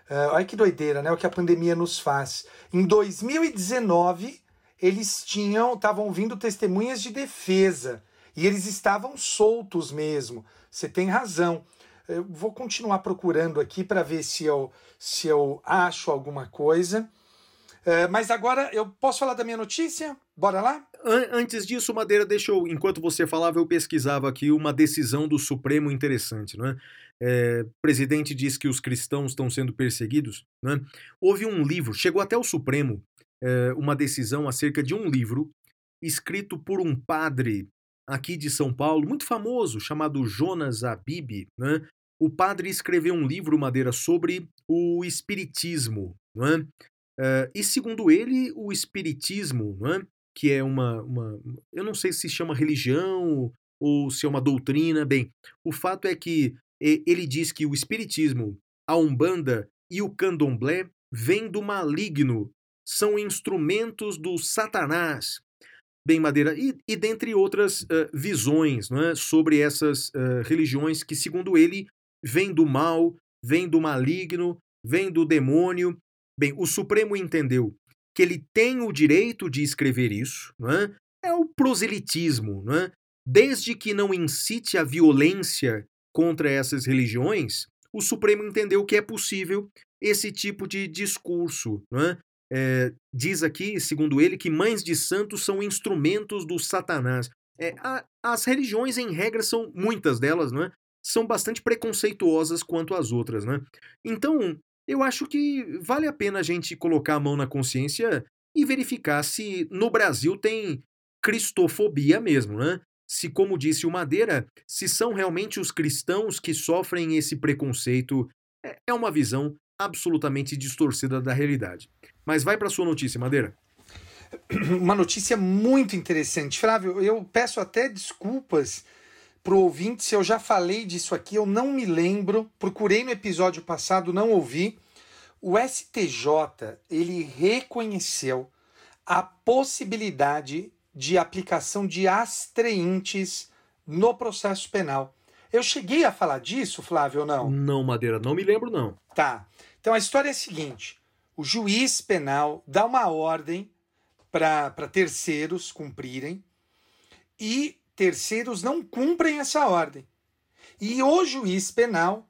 Ah, olha que doideira, né? O que a pandemia nos faz. Em 2019, eles tinham, estavam vindo testemunhas de defesa e eles estavam soltos mesmo. Você tem razão. Eu vou continuar procurando aqui para ver se eu, se eu acho alguma coisa. Ah, mas agora eu posso falar da minha notícia? Bora lá? An- Antes disso, Madeira, deixa eu, enquanto você falava, eu pesquisava aqui uma decisão do Supremo interessante, não é? Presidente diz que os cristãos estão sendo perseguidos, não é? Houve um livro, chegou até o Supremo, é, uma decisão acerca de um livro escrito por um padre aqui de São Paulo, muito famoso, chamado Jonas Abib, né? O padre escreveu um livro, Madeira, sobre o espiritismo, não é? É, e segundo ele, o espiritismo, não é? Que é uma, uma. Eu não sei se chama religião ou se é uma doutrina. Bem, o fato é que ele diz que o espiritismo, a umbanda e o candomblé vêm do maligno, são instrumentos do Satanás. Bem, Madeira, e, e dentre outras uh, visões é, sobre essas uh, religiões que, segundo ele, vêm do mal, vêm do maligno, vêm do demônio. Bem, o Supremo entendeu que ele tem o direito de escrever isso, não é? é o proselitismo, não é? Desde que não incite a violência contra essas religiões, o Supremo entendeu que é possível esse tipo de discurso. É? É, diz aqui, segundo ele, que mães de santos são instrumentos do Satanás. É, a, as religiões, em regra, são muitas delas, não é? são bastante preconceituosas quanto às outras. Né? Então, eu acho que vale a pena a gente colocar a mão na consciência e verificar se no Brasil tem cristofobia mesmo, né? Se, como disse o Madeira, se são realmente os cristãos que sofrem esse preconceito, é, é uma visão absolutamente distorcida da realidade. Mas vai para sua notícia, Madeira. Uma notícia muito interessante. Flávio, eu peço até desculpas para o ouvinte se eu já falei disso aqui, eu não me lembro. Procurei no episódio passado, não ouvi. O STJ, ele reconheceu a possibilidade de aplicação de astreintes no processo penal. Eu cheguei a falar disso, Flávio, ou não? Não, Madeira, não me lembro, não. Tá. Então a história é a seguinte: o juiz penal dá uma ordem para terceiros cumprirem e terceiros não cumprem essa ordem. E o juiz penal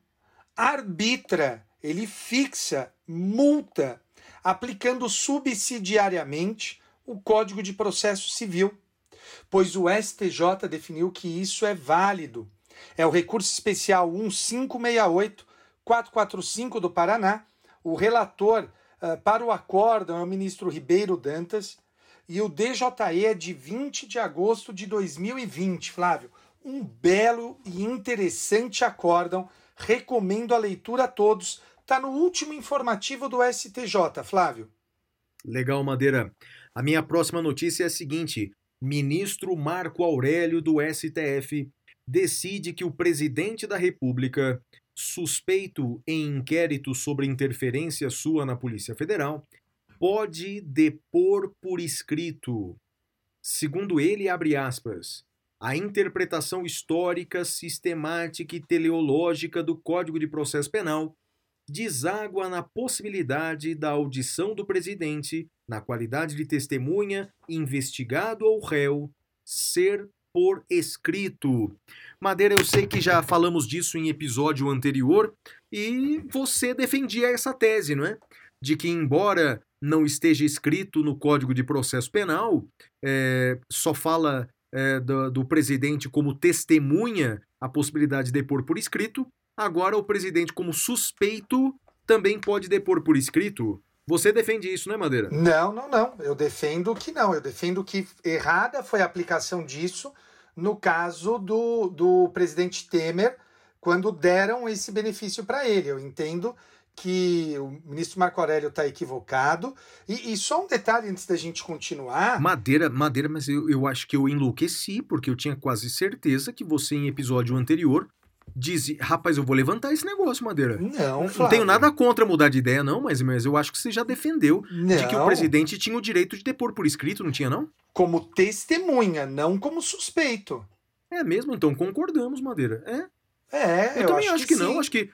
arbitra, ele fixa multa aplicando subsidiariamente o Código de Processo Civil, pois o STJ definiu que isso é válido. É o recurso especial 1568-445 do Paraná. O relator uh, para o acórdão é o ministro Ribeiro Dantas. E o DJE é de 20 de agosto de 2020, Flávio. Um belo e interessante acórdão. Recomendo a leitura a todos. Está no último informativo do STJ, Flávio. Legal, Madeira. A minha próxima notícia é a seguinte: ministro Marco Aurélio do STF decide que o presidente da República, suspeito em inquérito sobre interferência sua na Polícia Federal, pode depor por escrito. Segundo ele, abre aspas, a interpretação histórica, sistemática e teleológica do Código de Processo Penal deságua na possibilidade da audição do presidente, na qualidade de testemunha, investigado ou réu, ser por escrito. Madeira, eu sei que já falamos disso em episódio anterior e você defendia essa tese, não é? De que, embora não esteja escrito no Código de Processo Penal, é, só fala é, do, do presidente como testemunha a possibilidade de depor por escrito, Agora, o presidente, como suspeito, também pode depor por escrito. Você defende isso, né, Madeira? Não, não, não. Eu defendo que não. Eu defendo que errada foi a aplicação disso no caso do, do presidente Temer, quando deram esse benefício para ele. Eu entendo que o ministro Marco Aurélio está equivocado. E, e, só um detalhe antes da gente continuar. Madeira, Madeira, mas eu, eu acho que eu enlouqueci, porque eu tinha quase certeza que você, em episódio anterior, diz, rapaz, eu vou levantar esse negócio, Madeira. Não, Flávio. Não tenho nada contra mudar de ideia, não, mas, mas eu acho que você já defendeu não. de que o presidente tinha o direito de depor por escrito, não tinha, não? Como testemunha, não como suspeito. É mesmo? Então concordamos, Madeira. É. É, eu, eu também acho, acho que, que não. Acho que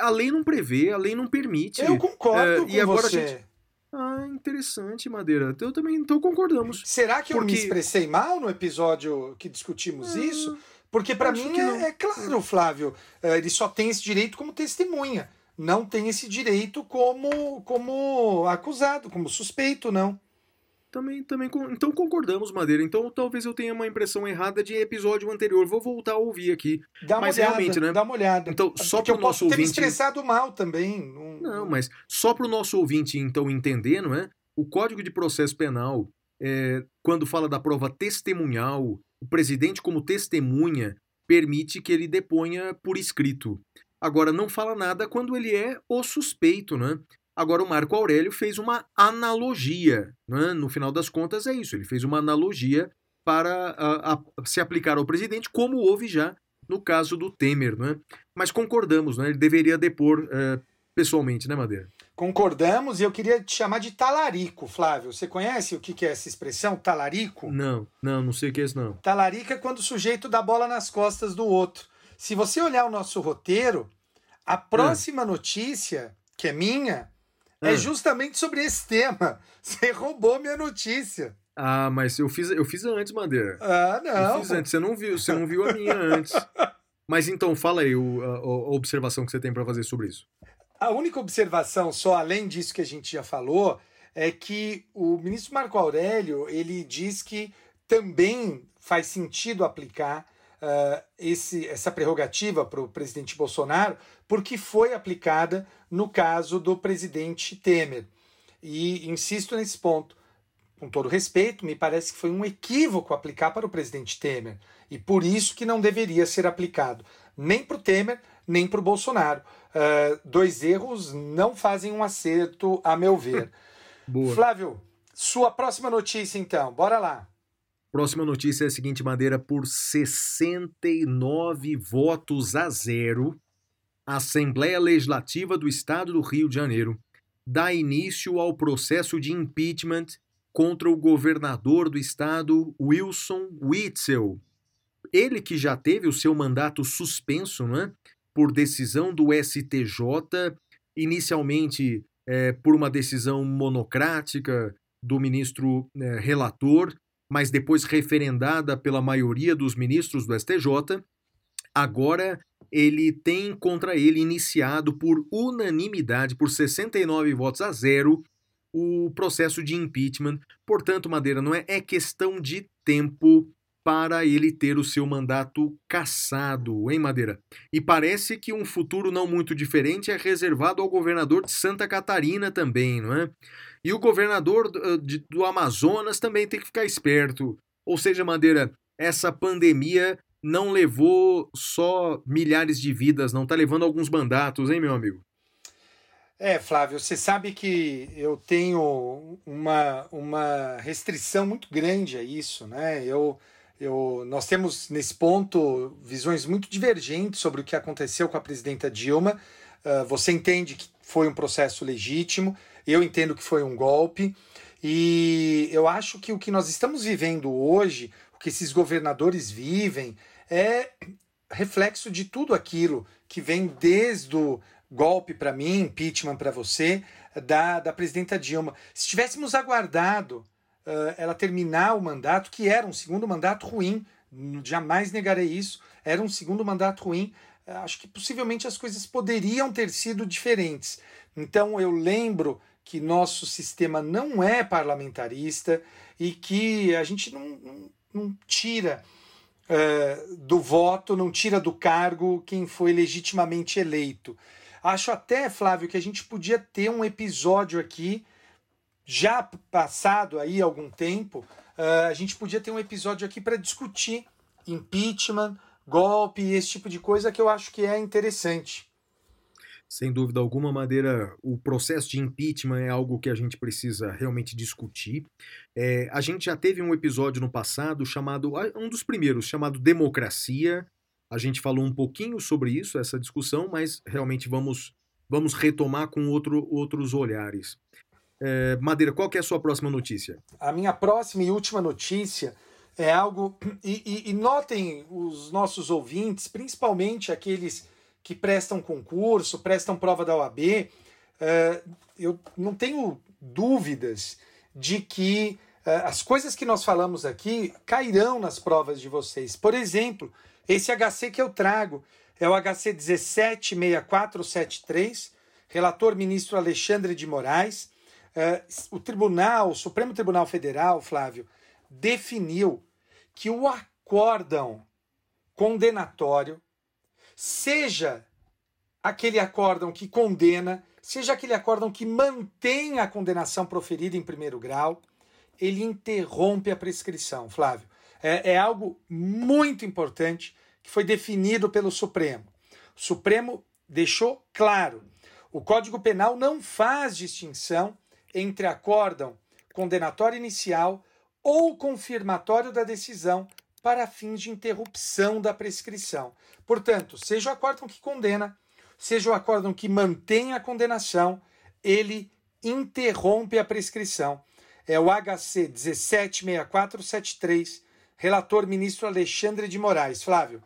a lei não prevê, a lei não permite. Eu concordo é, com e agora você. A gente... Ah, interessante, Madeira. Eu também, então concordamos. Será que Porque... eu me expressei mal no episódio que discutimos ah. isso? Porque para mim é, é, claro, Flávio, é, ele só tem esse direito como testemunha, não tem esse direito como como acusado, como suspeito, não. Também, também, então concordamos, Madeira. Então talvez eu tenha uma impressão errada de episódio anterior. Vou voltar a ouvir aqui. Dá uma mas olhada, realmente, né? Dá uma olhada. Então, só para o nosso ouvinte. ter expressado mal também. Não, não mas só para o nosso ouvinte então entender, não é? O Código de Processo Penal, é, quando fala da prova testemunhal, o presidente, como testemunha, permite que ele deponha por escrito. Agora, não fala nada quando ele é o suspeito, né? Agora, o Marco Aurélio fez uma analogia, né? no final das contas é isso, ele fez uma analogia para a, a, se aplicar ao presidente, como houve já no caso do Temer, né? Mas concordamos, né? Ele deveria depor é, pessoalmente, né, Madeira? Concordamos e eu queria te chamar de talarico, Flávio. Você conhece o que é essa expressão, talarico? Não, não, não sei o que é isso, não. Talarico é quando o sujeito dá bola nas costas do outro. Se você olhar o nosso roteiro, a próxima ah. notícia, que é minha, é ah. justamente sobre esse tema. Você roubou minha notícia. Ah, mas eu fiz, eu fiz antes, Madeira. Ah, não. Eu fiz antes. Você não viu, você não viu a minha antes. Mas então, fala aí o, a, a observação que você tem para fazer sobre isso. A única observação, só além disso que a gente já falou, é que o ministro Marco Aurélio ele diz que também faz sentido aplicar uh, esse, essa prerrogativa para o presidente Bolsonaro, porque foi aplicada no caso do presidente Temer. E insisto nesse ponto. Com todo respeito, me parece que foi um equívoco aplicar para o presidente Temer. E por isso que não deveria ser aplicado nem para o Temer, nem para o Bolsonaro. Uh, dois erros não fazem um acerto, a meu ver. Boa. Flávio, sua próxima notícia, então. Bora lá. Próxima notícia é a seguinte, Madeira, por 69 votos a zero, a Assembleia Legislativa do Estado do Rio de Janeiro dá início ao processo de impeachment contra o governador do estado, Wilson Witzel. Ele que já teve o seu mandato suspenso né, por decisão do STJ, inicialmente é, por uma decisão monocrática do ministro é, relator, mas depois referendada pela maioria dos ministros do STJ. Agora ele tem contra ele iniciado por unanimidade, por 69 votos a zero, o processo de impeachment. Portanto, Madeira, não é, é questão de tempo para ele ter o seu mandato cassado, hein, Madeira? E parece que um futuro não muito diferente é reservado ao governador de Santa Catarina também, não é? E o governador do, do Amazonas também tem que ficar esperto. Ou seja, Madeira, essa pandemia não levou só milhares de vidas, não está levando alguns mandatos, hein, meu amigo? É, Flávio, você sabe que eu tenho uma, uma restrição muito grande a isso, né? Eu eu, nós temos, nesse ponto, visões muito divergentes sobre o que aconteceu com a presidenta Dilma. Uh, você entende que foi um processo legítimo, eu entendo que foi um golpe, e eu acho que o que nós estamos vivendo hoje, o que esses governadores vivem, é reflexo de tudo aquilo que vem desde o golpe para mim, impeachment para você, da, da presidenta Dilma. Se tivéssemos aguardado uh, ela terminar o mandato, que era um segundo mandato ruim, jamais negarei isso, era um segundo mandato ruim. Uh, acho que possivelmente as coisas poderiam ter sido diferentes. Então eu lembro que nosso sistema não é parlamentarista e que a gente não, não, não tira uh, do voto, não tira do cargo quem foi legitimamente eleito. Acho até, Flávio, que a gente podia ter um episódio aqui já passado aí algum tempo, uh, a gente podia ter um episódio aqui para discutir impeachment, golpe, esse tipo de coisa que eu acho que é interessante. Sem dúvida alguma, Madeira, o processo de impeachment é algo que a gente precisa realmente discutir. É, a gente já teve um episódio no passado chamado, um dos primeiros, chamado Democracia. A gente falou um pouquinho sobre isso, essa discussão, mas realmente vamos, vamos retomar com outro, outros olhares. É, Madeira, qual é a sua próxima notícia? A minha próxima e última notícia é algo. E, e, e notem os nossos ouvintes, principalmente aqueles que prestam concurso, prestam prova da OAB, é, eu não tenho dúvidas de que é, as coisas que nós falamos aqui cairão nas provas de vocês. Por exemplo, esse HC que eu trago é o HC 176473, relator ministro Alexandre de Moraes Uh, o Tribunal, o Supremo Tribunal Federal, Flávio, definiu que o acórdão condenatório, seja aquele acórdão que condena, seja aquele acórdão que mantém a condenação proferida em primeiro grau, ele interrompe a prescrição, Flávio. É, é algo muito importante que foi definido pelo Supremo. O Supremo deixou claro: o Código Penal não faz distinção entre acórdão condenatório inicial ou confirmatório da decisão para fins de interrupção da prescrição. Portanto, seja o acórdão que condena, seja o acórdão que mantém a condenação, ele interrompe a prescrição. É o HC 176473, relator ministro Alexandre de Moraes. Flávio.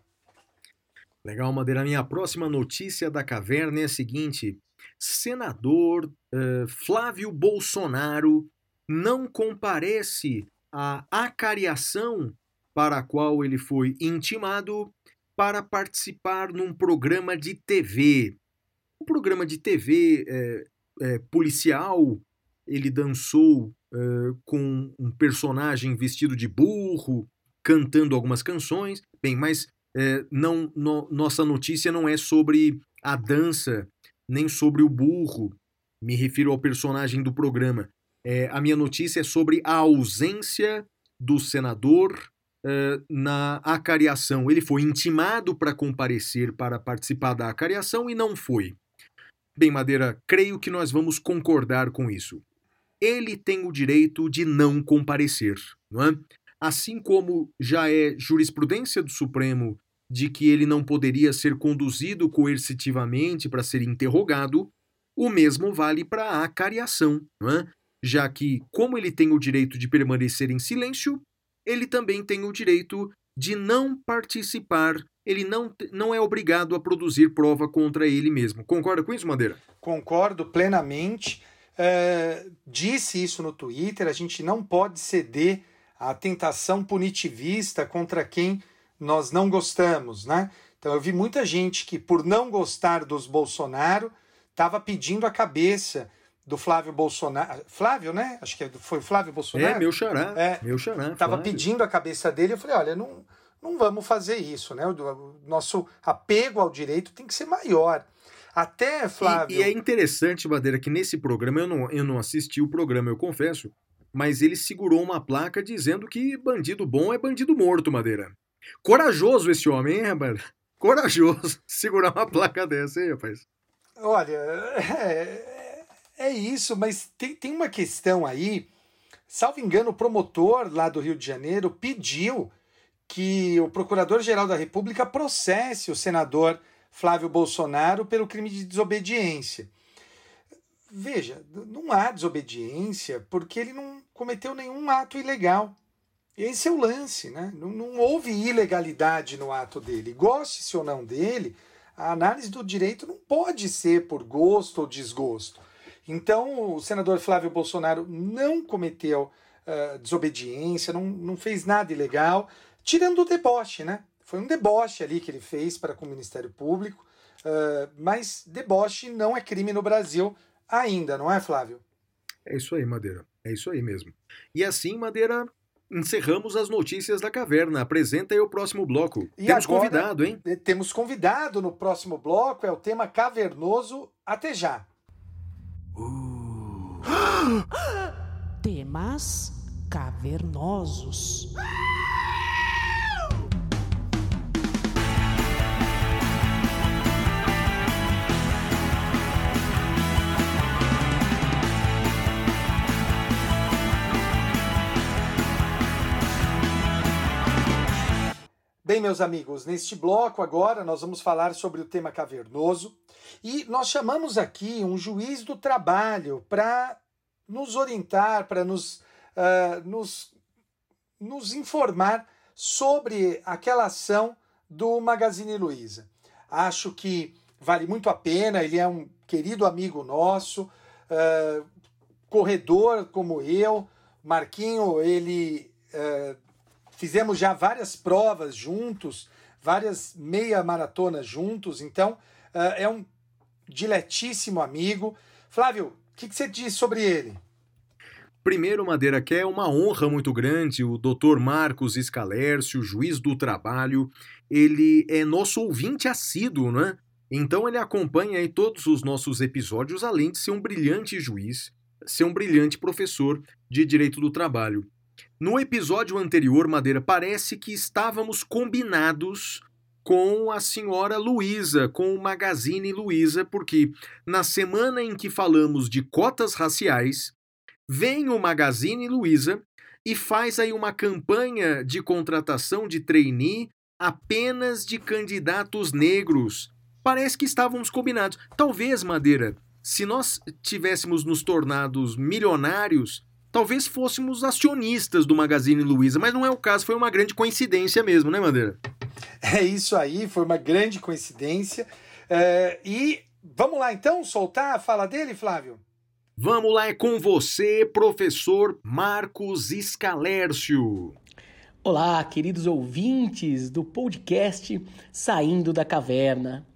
Legal, Madeira. Minha próxima notícia da caverna é a seguinte: senador uh, Flávio Bolsonaro não comparece à acariação para a qual ele foi intimado para participar num programa de TV. Um programa de TV é, é, policial, ele dançou é, com um personagem vestido de burro, cantando algumas canções. Bem, mas é, não, no, nossa notícia não é sobre a dança, nem sobre o burro. Me refiro ao personagem do programa. É, a minha notícia é sobre a ausência do senador na acariação. Ele foi intimado para comparecer para participar da acariação e não foi. Bem, Madeira, creio que nós vamos concordar com isso. Ele tem o direito de não comparecer, não é? Assim como já é jurisprudência do Supremo de que ele não poderia ser conduzido coercitivamente para ser interrogado, o mesmo vale para a acariação, é? já que, como ele tem o direito de permanecer em silêncio, ele também tem o direito de não participar, ele não, não é obrigado a produzir prova contra ele mesmo. Concorda com isso, Madeira? Concordo plenamente. É, disse isso no Twitter: a gente não pode ceder à tentação punitivista contra quem nós não gostamos, né? Então eu vi muita gente que, por não gostar dos Bolsonaro, estava pedindo a cabeça do Flávio Bolsonaro. Flávio, né? Acho que foi o Flávio Bolsonaro. É, meu xará. É, meu xará. Tava pedindo a cabeça dele. Eu falei: olha, não, não vamos fazer isso, né? O, o nosso apego ao direito tem que ser maior. Até, Flávio. E, e, é interessante, Madeira, que nesse programa, eu não, eu não assisti o programa, eu confesso, mas ele segurou uma placa dizendo que bandido bom é bandido morto, Madeira. Corajoso esse homem, hein, rapaz? Corajoso segurar uma placa dessa, hein, rapaz? Olha, é, é isso, mas tem, tem uma questão aí. Salvo engano, o promotor lá do Rio de Janeiro pediu que o Procurador-Geral da República processe o senador Flávio Bolsonaro pelo crime de desobediência. Veja, não há desobediência porque ele não cometeu nenhum ato ilegal. Esse é o lance, né? Não, não houve ilegalidade no ato dele. Goste-se ou não dele, a análise do direito não pode ser por gosto ou desgosto. Então, o senador Flávio Bolsonaro não cometeu uh, desobediência, não, não fez nada ilegal, tirando o deboche, né? Foi um deboche ali que ele fez para com o Ministério Público, uh, mas deboche não é crime no Brasil ainda, não é, Flávio? É isso aí, Madeira. É isso aí mesmo. E assim, Madeira, encerramos as notícias da caverna. Apresenta aí o próximo bloco. E temos agora, convidado, hein? Temos convidado no próximo bloco, é o tema cavernoso. Até já. Temas cavernosos. Bem, meus amigos, neste bloco agora nós vamos falar sobre o tema cavernoso e nós chamamos aqui um juiz do trabalho para nos orientar, para nos, uh, nos, nos informar sobre aquela ação do Magazine Luiza. Acho que vale muito a pena, ele é um querido amigo nosso, uh, corredor como eu, Marquinho, ele uh, Fizemos já várias provas juntos, várias meia maratonas juntos, então uh, é um diletíssimo amigo. Flávio, que, que, você diz sobre ele? Primeiro, Madeira, que é uma honra muito grande, o Dr. Marcos Escalércio, juiz do trabalho, ele é nosso ouvinte assíduo, né? Então ele acompanha todos os nossos episódios, além de ser um brilhante juiz, ser um brilhante professor de direito do trabalho. No episódio anterior, Madeira, parece que estávamos combinados com a senhora Luísa, com o Magazine Luiza, porque na semana em que falamos de cotas raciais, vem o Magazine Luiza e faz aí uma campanha de contratação de trainee apenas de candidatos negros. Parece que estávamos combinados. Talvez, Madeira, se nós tivéssemos nos tornados milionários, talvez fôssemos acionistas do Magazine Luiza, mas não é o caso, foi uma grande coincidência mesmo, né, Madeira? É isso aí, foi uma grande coincidência. É, e vamos lá então soltar a fala dele, Flávio? Vamos lá, é com você, professor Marcos Escalércio. Olá, queridos ouvintes do podcast Saindo da Caverna.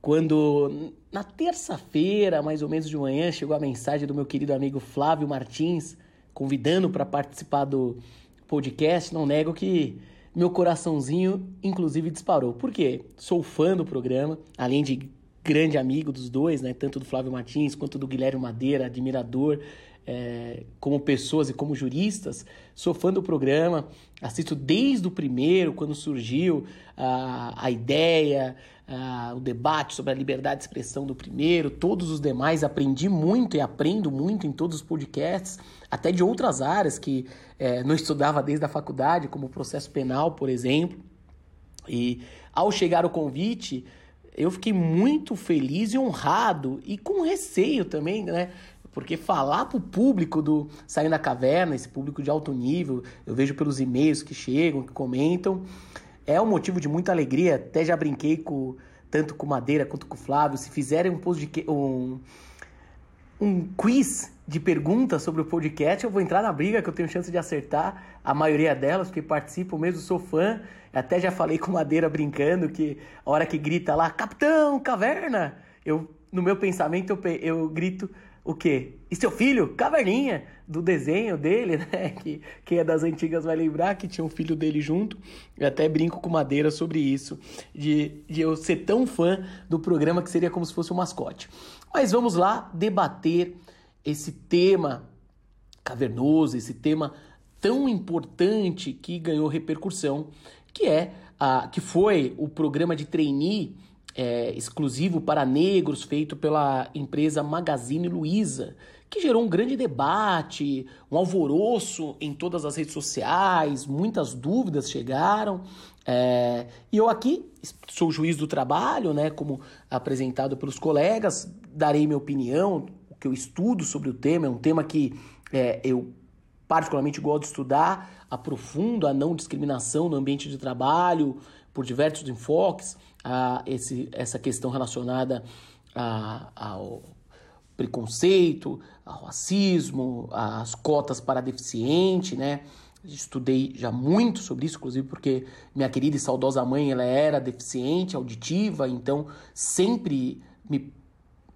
Quando na terça-feira, mais ou menos de manhã, chegou a mensagem do meu querido amigo Flávio Martins, convidando para participar do podcast, não nego que meu coraçãozinho, inclusive, disparou. Por quê? Sou fã do programa, além de grande amigo dos dois, né? Tanto do Flávio Martins quanto do Guilherme Madeira, admirador é, como pessoas e como juristas, sou fã do programa, assisto desde o primeiro, quando surgiu a, a ideia, a, o debate sobre a liberdade de expressão do primeiro, todos os demais, aprendi muito e aprendo muito em todos os podcasts, até de outras áreas que é, não estudava desde a faculdade, como o processo penal, por exemplo. E ao chegar o convite, eu fiquei muito feliz e honrado e com receio também, né? Porque falar para o público do Saindo da Caverna, esse público de alto nível, eu vejo pelos e-mails que chegam, que comentam, é um motivo de muita alegria. Até já brinquei com tanto com Madeira quanto com o Flávio. Se fizerem um, de, um, um quiz de perguntas sobre o podcast, eu vou entrar na briga, que eu tenho chance de acertar a maioria delas, porque participo mesmo, sou fã. Até já falei com Madeira brincando que a hora que grita lá, Capitão, Caverna, eu no meu pensamento eu, eu grito o quê? E seu filho, Caverninha, do desenho dele, né? Que quem é das antigas vai lembrar que tinha um filho dele junto. Eu até brinco com Madeira sobre isso, de, de eu ser tão fã do programa que seria como se fosse um mascote. Mas vamos lá debater esse tema cavernoso, esse tema tão importante que ganhou repercussão, que é a, que foi o programa de trainee é, exclusivo para negros feito pela empresa Magazine Luiza, que gerou um grande debate, um alvoroço em todas as redes sociais, muitas dúvidas chegaram. É, e eu aqui sou juiz do trabalho, né, como apresentado pelos colegas, darei minha opinião, o que eu estudo sobre o tema, é um tema que é, eu particularmente gosto de estudar, aprofundo a não discriminação no ambiente de trabalho por diversos enfoques a esse, essa questão relacionada a, ao preconceito, ao racismo, às cotas para deficiente, né? Estudei já muito sobre isso, inclusive porque minha querida e saudosa mãe ela era deficiente auditiva, então sempre me,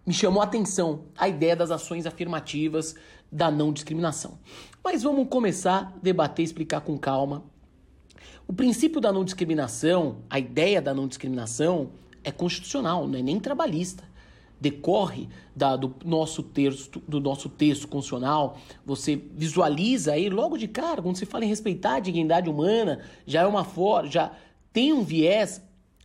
me chamou a atenção a ideia das ações afirmativas da não discriminação. Mas vamos começar a debater, explicar com calma o princípio da não discriminação, a ideia da não discriminação, é constitucional, não é nem trabalhista. Decorre da, do, nosso texto, do nosso texto constitucional, você visualiza aí logo de cara, quando se fala em respeitar a dignidade humana, já é uma forma, já tem um viés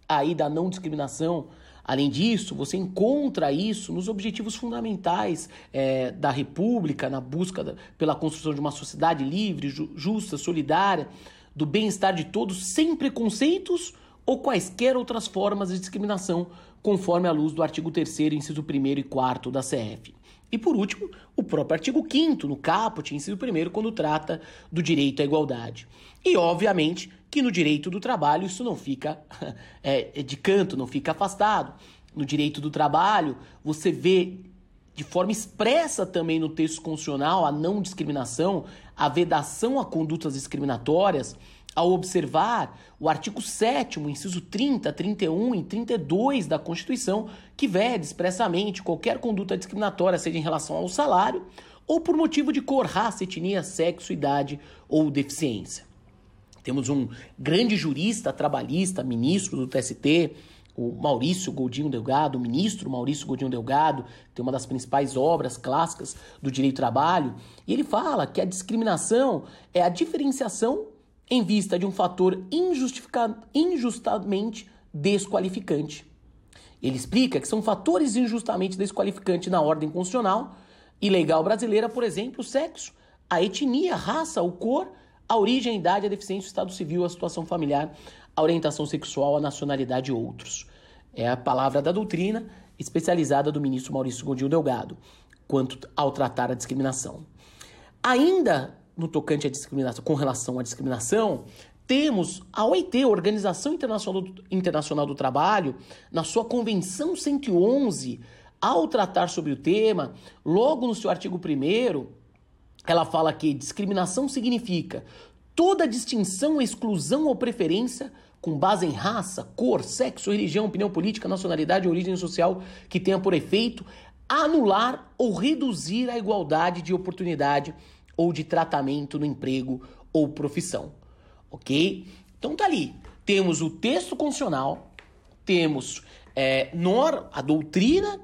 aí da não discriminação. Além disso, você encontra isso nos objetivos fundamentais é, da República, na busca da, pela construção de uma sociedade livre, ju, justa, solidária do bem-estar de todos sem preconceitos ou quaisquer outras formas de discriminação, conforme a luz do artigo 3 inciso 1 e 4 da CF. E por último, o próprio artigo 5 no caput, inciso 1 quando trata do direito à igualdade. E obviamente que no direito do trabalho isso não fica é, de canto, não fica afastado. No direito do trabalho, você vê de forma expressa também no texto constitucional a não discriminação, a vedação a condutas discriminatórias, ao observar o artigo 7, inciso 30, 31 e 32 da Constituição, que vede expressamente qualquer conduta discriminatória, seja em relação ao salário ou por motivo de cor, raça, etnia, sexo, idade ou deficiência. Temos um grande jurista trabalhista, ministro do TST, o Maurício Godinho Delgado, o ministro Maurício Godinho Delgado, tem uma das principais obras clássicas do direito do trabalho, e ele fala que a discriminação é a diferenciação em vista de um fator injustamente desqualificante. Ele explica que são fatores injustamente desqualificantes na ordem constitucional e legal brasileira, por exemplo, o sexo, a etnia, a raça, o cor, a origem, a idade, a deficiência, o estado civil, a situação familiar, a orientação sexual, a nacionalidade e outros. É a palavra da doutrina especializada do ministro Maurício Godinho Delgado, quanto ao tratar a discriminação. Ainda no tocante à discriminação, com relação à discriminação, temos a OIT, Organização Internacional do, Internacional do Trabalho, na sua Convenção 111, ao tratar sobre o tema, logo no seu artigo 1, ela fala que discriminação significa toda distinção, exclusão ou preferência com base em raça, cor, sexo, religião, opinião política, nacionalidade ou origem social que tenha por efeito anular ou reduzir a igualdade de oportunidade ou de tratamento no emprego ou profissão. Ok? Então tá ali. Temos o texto constitucional, temos é, nor, a doutrina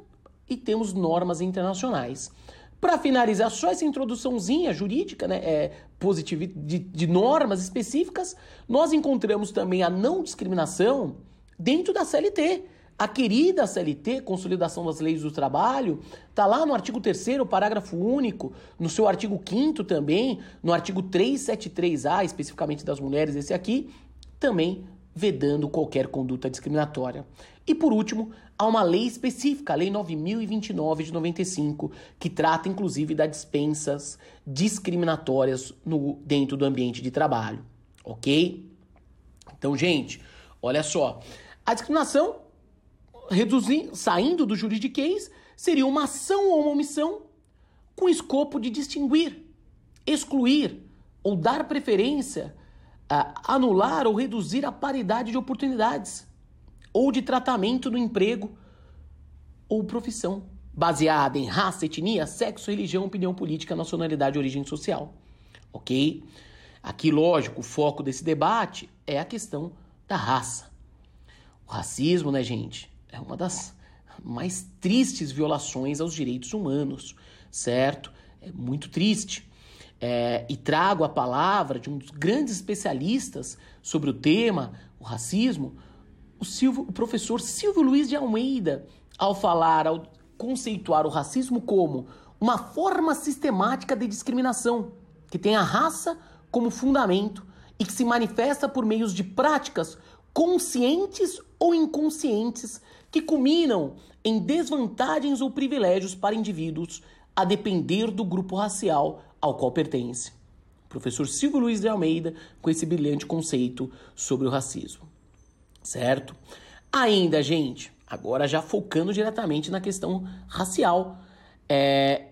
e temos normas internacionais. Para finalizar, só essa introduçãozinha jurídica, né, é, positiva, de, de normas específicas, nós encontramos também a não discriminação dentro da CLT. A querida CLT, Consolidação das Leis do Trabalho, está lá no artigo 3 parágrafo único, no seu artigo 5 também, no artigo 373A, especificamente das mulheres, esse aqui, também vedando qualquer conduta discriminatória. E por último, há uma lei específica, a Lei 9029 de 95, que trata inclusive das dispensas discriminatórias no, dentro do ambiente de trabalho, ok? Então, gente, olha só, a discriminação, reduzindo, saindo do juridiquês, seria uma ação ou uma omissão com escopo de distinguir, excluir ou dar preferência anular ou reduzir a paridade de oportunidades ou de tratamento no emprego ou profissão, baseada em raça, etnia, sexo, religião, opinião política, nacionalidade, origem social. Ok? Aqui, lógico, o foco desse debate é a questão da raça. O racismo, né, gente, é uma das mais tristes violações aos direitos humanos, certo? É muito triste é, e trago a palavra de um dos grandes especialistas sobre o tema, o racismo, o, Silvio, o professor Silvio Luiz de Almeida, ao falar, ao conceituar o racismo como uma forma sistemática de discriminação que tem a raça como fundamento e que se manifesta por meios de práticas conscientes ou inconscientes que culminam em desvantagens ou privilégios para indivíduos a depender do grupo racial ao qual pertence. professor Silvio Luiz de Almeida com esse brilhante conceito sobre o racismo. Certo? Ainda, gente, agora já focando diretamente na questão racial, é,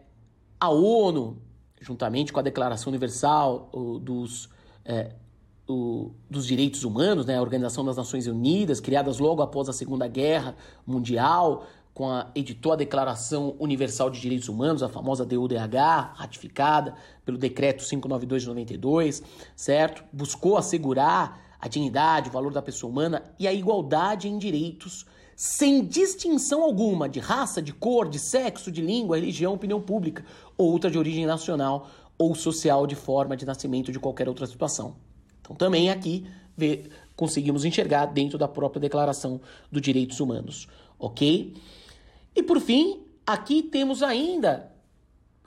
a ONU, juntamente com a Declaração Universal dos, é, o, dos Direitos Humanos, né, a Organização das Nações Unidas, criadas logo após a Segunda Guerra Mundial, com a editou a Declaração Universal de Direitos Humanos, a famosa DUDH, ratificada pelo decreto 592 de 92, certo? Buscou assegurar a dignidade, o valor da pessoa humana e a igualdade em direitos, sem distinção alguma de raça, de cor, de sexo, de língua, religião, opinião pública ou outra de origem nacional ou social de forma de nascimento de qualquer outra situação. Então também aqui vê, conseguimos enxergar dentro da própria Declaração dos Direitos Humanos, ok? E por fim, aqui temos ainda,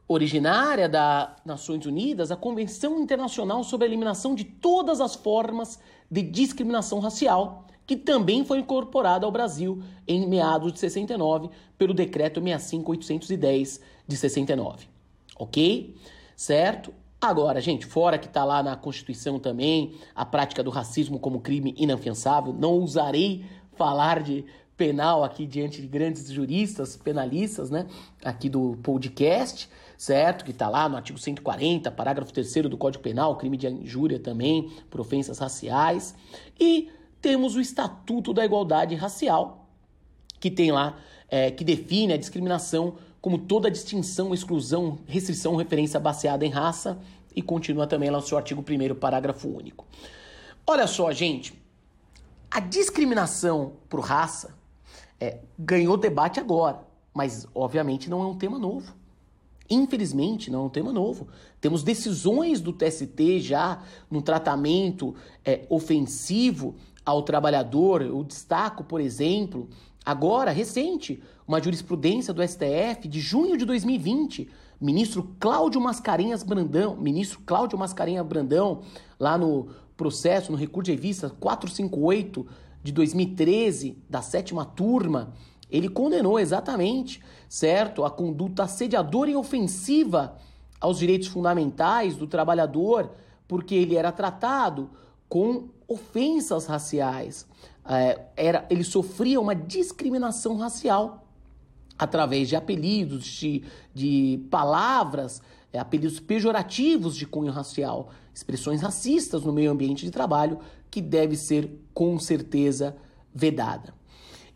originária das Nações Unidas, a Convenção Internacional sobre a Eliminação de Todas as Formas de Discriminação Racial, que também foi incorporada ao Brasil em meados de 69 pelo Decreto 65810 de 69. Ok? Certo? Agora, gente, fora que está lá na Constituição também a prática do racismo como crime inafiançável, não usarei falar de penal aqui diante de grandes juristas, penalistas, né? Aqui do podcast, certo? Que está lá no artigo 140, parágrafo 3 do Código Penal, crime de injúria também, por ofensas raciais. E temos o Estatuto da Igualdade Racial, que tem lá, é, que define a discriminação como toda distinção, exclusão, restrição, referência baseada em raça, e continua também lá no seu artigo 1, parágrafo único. Olha só, gente, a discriminação por raça é, ganhou debate agora, mas obviamente não é um tema novo. Infelizmente, não é um tema novo. Temos decisões do TST já no tratamento é, ofensivo ao trabalhador. Eu destaco, por exemplo, agora, recente, uma jurisprudência do STF de junho de 2020, Ministro Cláudio Mascarenhas Brandão, ministro Cláudio Mascarenhas Brandão, lá no processo, no recurso de revista 458 de 2013, da sétima turma, ele condenou exatamente, certo, a conduta assediadora e ofensiva aos direitos fundamentais do trabalhador, porque ele era tratado com ofensas raciais. É, era, ele sofria uma discriminação racial através de apelidos, de, de palavras, é, apelidos pejorativos de cunho racial, expressões racistas no meio ambiente de trabalho, que deve ser com certeza vedada.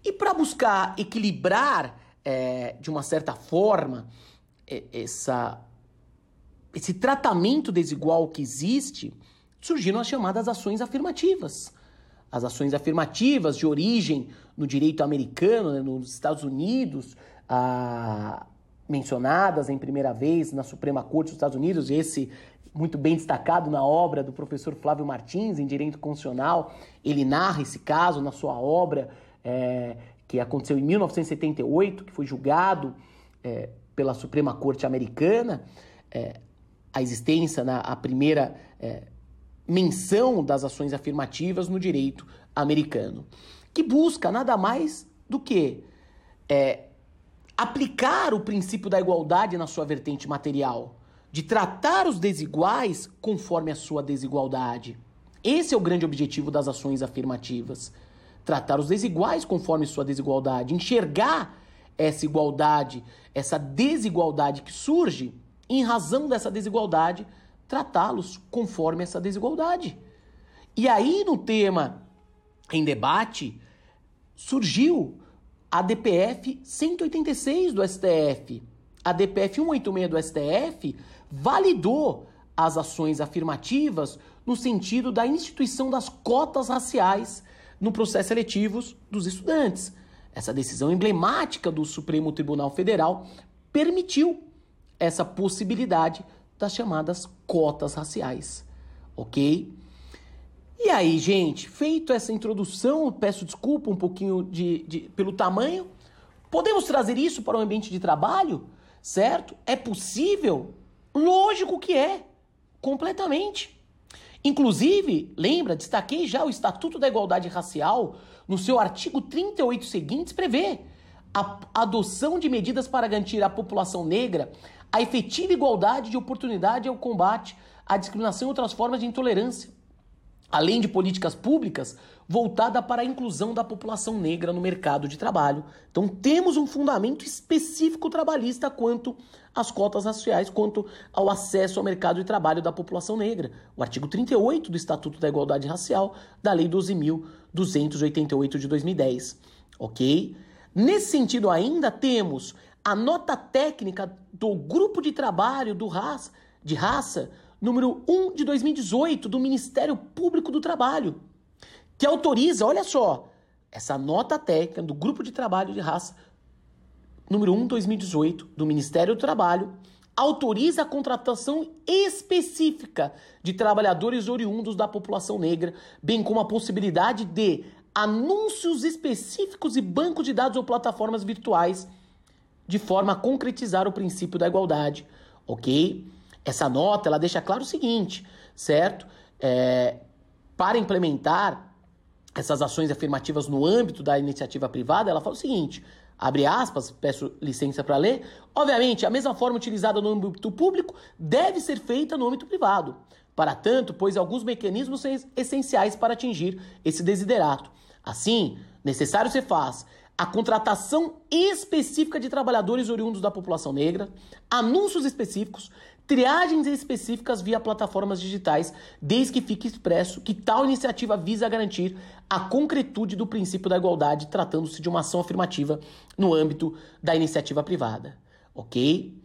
E para buscar equilibrar é, de uma certa forma essa, esse tratamento desigual que existe, surgiram as chamadas ações afirmativas. As ações afirmativas de origem no direito americano, né, nos Estados Unidos, ah, mencionadas em primeira vez na Suprema Corte dos Estados Unidos, esse muito bem destacado na obra do professor Flávio Martins, em Direito Constitucional. Ele narra esse caso na sua obra, é, que aconteceu em 1978, que foi julgado é, pela Suprema Corte Americana. É, a existência, na, a primeira é, menção das ações afirmativas no direito americano, que busca nada mais do que é, aplicar o princípio da igualdade na sua vertente material, de tratar os desiguais conforme a sua desigualdade. Esse é o grande objetivo das ações afirmativas. Tratar os desiguais conforme sua desigualdade, enxergar essa igualdade, essa desigualdade que surge em razão dessa desigualdade tratá-los conforme essa desigualdade. E aí, no tema em debate, surgiu a DPF 186 do STF. A DPF 186 do STF validou as ações afirmativas no sentido da instituição das cotas raciais no processo eletivos dos estudantes. Essa decisão emblemática do Supremo Tribunal Federal permitiu essa possibilidade das chamadas cotas raciais, ok? E aí, gente, feito essa introdução, peço desculpa um pouquinho de, de, pelo tamanho. Podemos trazer isso para o ambiente de trabalho, certo? É possível? Lógico que é, completamente. Inclusive, lembra, destaquei já o Estatuto da Igualdade Racial, no seu artigo 38 seguintes, prevê a adoção de medidas para garantir à população negra a efetiva igualdade de oportunidade ao combate à discriminação e outras formas de intolerância, além de políticas públicas voltada para a inclusão da população negra no mercado de trabalho. Então temos um fundamento específico trabalhista quanto às cotas raciais, quanto ao acesso ao mercado de trabalho da população negra. O artigo 38 do Estatuto da Igualdade Racial da Lei 12.288 de 2010. Ok? Nesse sentido ainda temos a nota técnica do grupo de trabalho do raça, de raça número 1 de 2018 do Ministério Público do Trabalho, que autoriza, olha só, essa nota técnica do grupo de trabalho de raça número 1 de 2018 do Ministério do Trabalho autoriza a contratação específica de trabalhadores oriundos da população negra, bem como a possibilidade de anúncios específicos e bancos de dados ou plataformas virtuais de forma a concretizar o princípio da igualdade, ok? Essa nota ela deixa claro o seguinte, certo? É, para implementar essas ações afirmativas no âmbito da iniciativa privada, ela fala o seguinte: abre aspas, peço licença para ler. Obviamente, a mesma forma utilizada no âmbito público deve ser feita no âmbito privado. Para tanto, pois alguns mecanismos são essenciais para atingir esse desiderato. Assim, necessário se faz a contratação específica de trabalhadores oriundos da população negra, anúncios específicos, triagens específicas via plataformas digitais, desde que fique expresso que tal iniciativa visa garantir a concretude do princípio da igualdade, tratando-se de uma ação afirmativa no âmbito da iniciativa privada. Ok?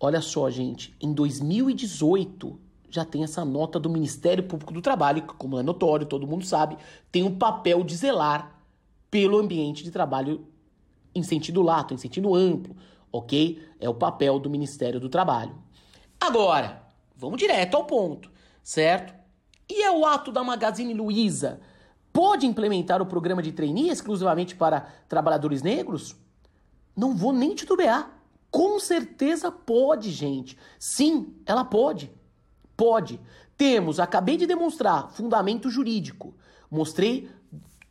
Olha só, gente, em 2018 já tem essa nota do Ministério Público do Trabalho, que, como é notório, todo mundo sabe, tem o papel de zelar pelo ambiente de trabalho em sentido lato, em sentido amplo, ok? É o papel do Ministério do Trabalho. Agora, vamos direto ao ponto, certo? E é o ato da Magazine Luiza pode implementar o programa de trainee exclusivamente para trabalhadores negros? Não vou nem titubear. Com certeza pode, gente. Sim, ela pode. Pode. Temos, acabei de demonstrar, fundamento jurídico. Mostrei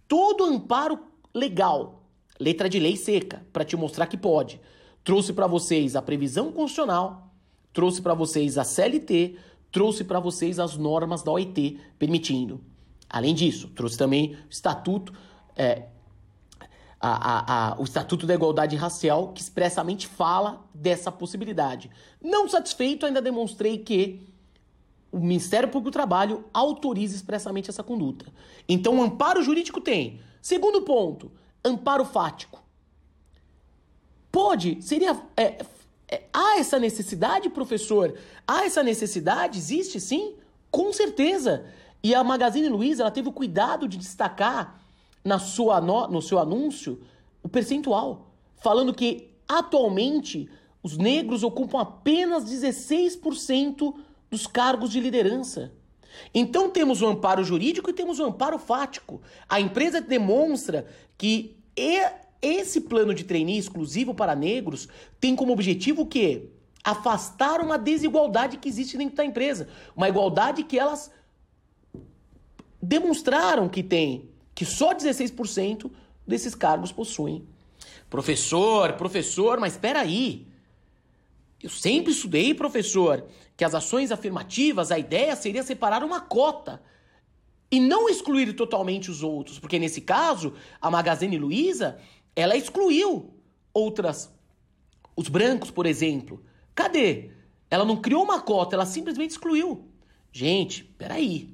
todo o amparo legal, letra de lei seca, para te mostrar que pode. Trouxe para vocês a previsão constitucional, trouxe para vocês a CLT, trouxe para vocês as normas da OIT permitindo. Além disso, trouxe também o estatuto, é, a, a, a, o Estatuto da Igualdade Racial, que expressamente fala dessa possibilidade. Não satisfeito, ainda demonstrei que o Ministério Público do Trabalho autoriza expressamente essa conduta. Então, o amparo jurídico tem. Segundo ponto, amparo fático. Pode, seria. É, há essa necessidade, professor? Há essa necessidade? Existe sim? Com certeza. E a Magazine Luiza ela teve o cuidado de destacar na sua no, no seu anúncio o percentual, falando que atualmente os negros ocupam apenas 16% dos cargos de liderança. Então temos o amparo jurídico e temos o amparo fático. A empresa demonstra que esse plano de trainee exclusivo para negros tem como objetivo o quê? Afastar uma desigualdade que existe dentro da empresa. Uma igualdade que elas demonstraram que tem, que só 16% desses cargos possuem. Professor, professor, mas espera aí. Eu sempre estudei, professor, que as ações afirmativas, a ideia seria separar uma cota e não excluir totalmente os outros, porque nesse caso, a Magazine Luiza, ela excluiu outras os brancos, por exemplo. Cadê? Ela não criou uma cota, ela simplesmente excluiu. Gente, peraí.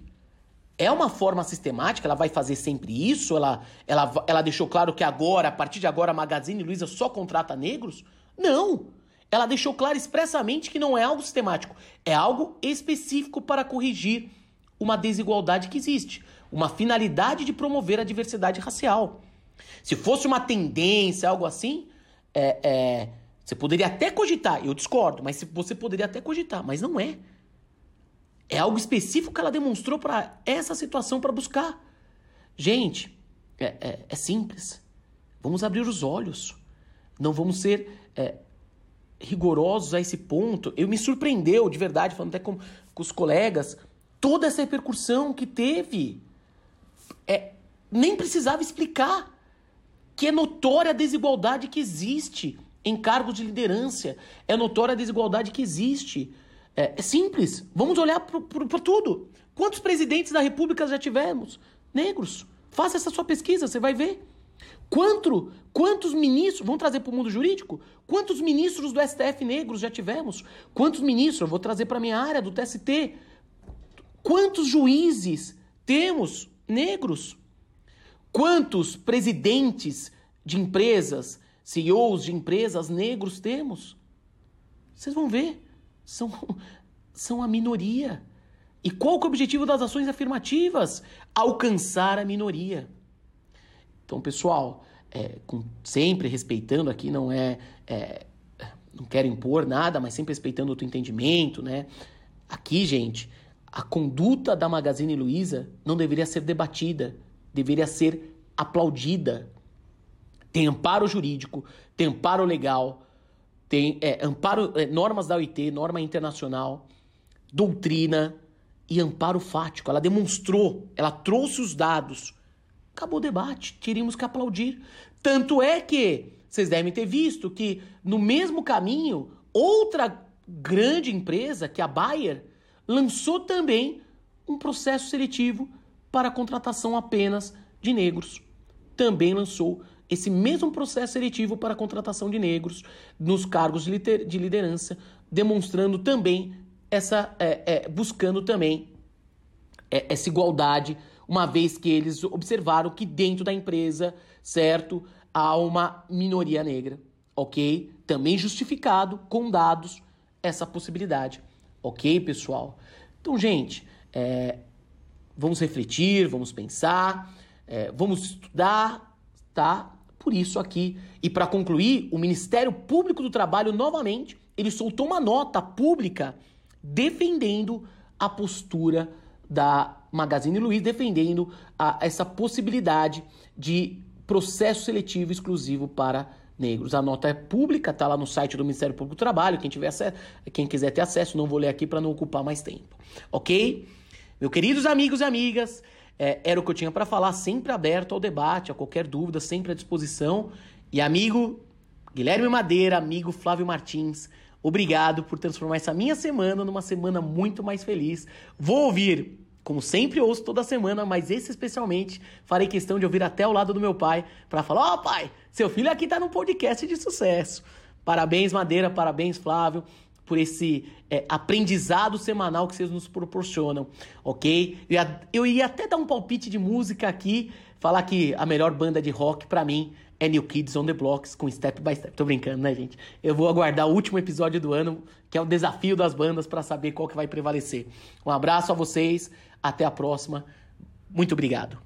É uma forma sistemática, ela vai fazer sempre isso? Ela, ela, ela deixou claro que agora, a partir de agora, a Magazine Luiza só contrata negros? Não! Ela deixou claro expressamente que não é algo sistemático, é algo específico para corrigir uma desigualdade que existe, uma finalidade de promover a diversidade racial. Se fosse uma tendência, algo assim, é, é, você poderia até cogitar, eu discordo, mas você poderia até cogitar, mas não é. É algo específico que ela demonstrou para essa situação para buscar. Gente, é, é, é, simples. Vamos abrir os olhos. Não vamos ser é, rigorosos a esse ponto. Eu me surpreendeu, de verdade, falando até com, com os colegas, toda essa repercussão que teve. É, nem precisava explicar que é notória a desigualdade que existe em cargos de liderança. É notória a desigualdade que existe. É, é simples. Vamos olhar para tudo. Quantos presidentes da República já tivemos? Negros. Faça essa sua pesquisa, você vai ver. Quanto, quantos ministros, vamos trazer para o mundo jurídico? Quantos ministros do STF negros já tivemos? Quantos ministros, eu vou trazer para a minha área do TST, quantos juízes temos negros? Quantos presidentes de empresas, CEOs de empresas negros temos? Vocês vão ver, são, são a minoria. E qual é o objetivo das ações afirmativas? Alcançar a minoria. Então, pessoal, é, com, sempre respeitando aqui, não é, é, não quero impor nada, mas sempre respeitando o teu entendimento, né? Aqui, gente, a conduta da Magazine Luiza não deveria ser debatida, deveria ser aplaudida. Tem amparo jurídico, tem amparo legal, tem é, amparo, é, normas da OIT, norma internacional, doutrina e amparo fático. Ela demonstrou, ela trouxe os dados Acabou o debate, teríamos que aplaudir. Tanto é que vocês devem ter visto que no mesmo caminho, outra grande empresa, que é a Bayer, lançou também um processo seletivo para a contratação apenas de negros. Também lançou esse mesmo processo seletivo para a contratação de negros nos cargos de liderança, demonstrando também essa, é, é, buscando também é, essa igualdade uma vez que eles observaram que dentro da empresa, certo, há uma minoria negra, ok? Também justificado com dados essa possibilidade, ok, pessoal? Então, gente, é, vamos refletir, vamos pensar, é, vamos estudar, tá? Por isso aqui. E para concluir, o Ministério Público do Trabalho, novamente, ele soltou uma nota pública defendendo a postura da Magazine Luiza defendendo a, essa possibilidade de processo seletivo exclusivo para negros. A nota é pública, está lá no site do Ministério Público do Trabalho. Quem, tiver quem quiser ter acesso, não vou ler aqui para não ocupar mais tempo. Ok? Meus queridos amigos e amigas, é, era o que eu tinha para falar, sempre aberto ao debate, a qualquer dúvida, sempre à disposição. E amigo Guilherme Madeira, amigo Flávio Martins, obrigado por transformar essa minha semana numa semana muito mais feliz. Vou ouvir como sempre ouço toda semana, mas esse especialmente farei questão de ouvir até ao lado do meu pai para falar: Ó, oh, pai, seu filho aqui tá num podcast de sucesso. Parabéns, Madeira, parabéns, Flávio, por esse é, aprendizado semanal que vocês nos proporcionam, ok? Eu ia, eu ia até dar um palpite de música aqui, falar que a melhor banda de rock para mim é New Kids on the Blocks com Step by Step. Tô brincando, né, gente? Eu vou aguardar o último episódio do ano, que é o desafio das bandas, para saber qual que vai prevalecer. Um abraço a vocês. Até a próxima. Muito obrigado.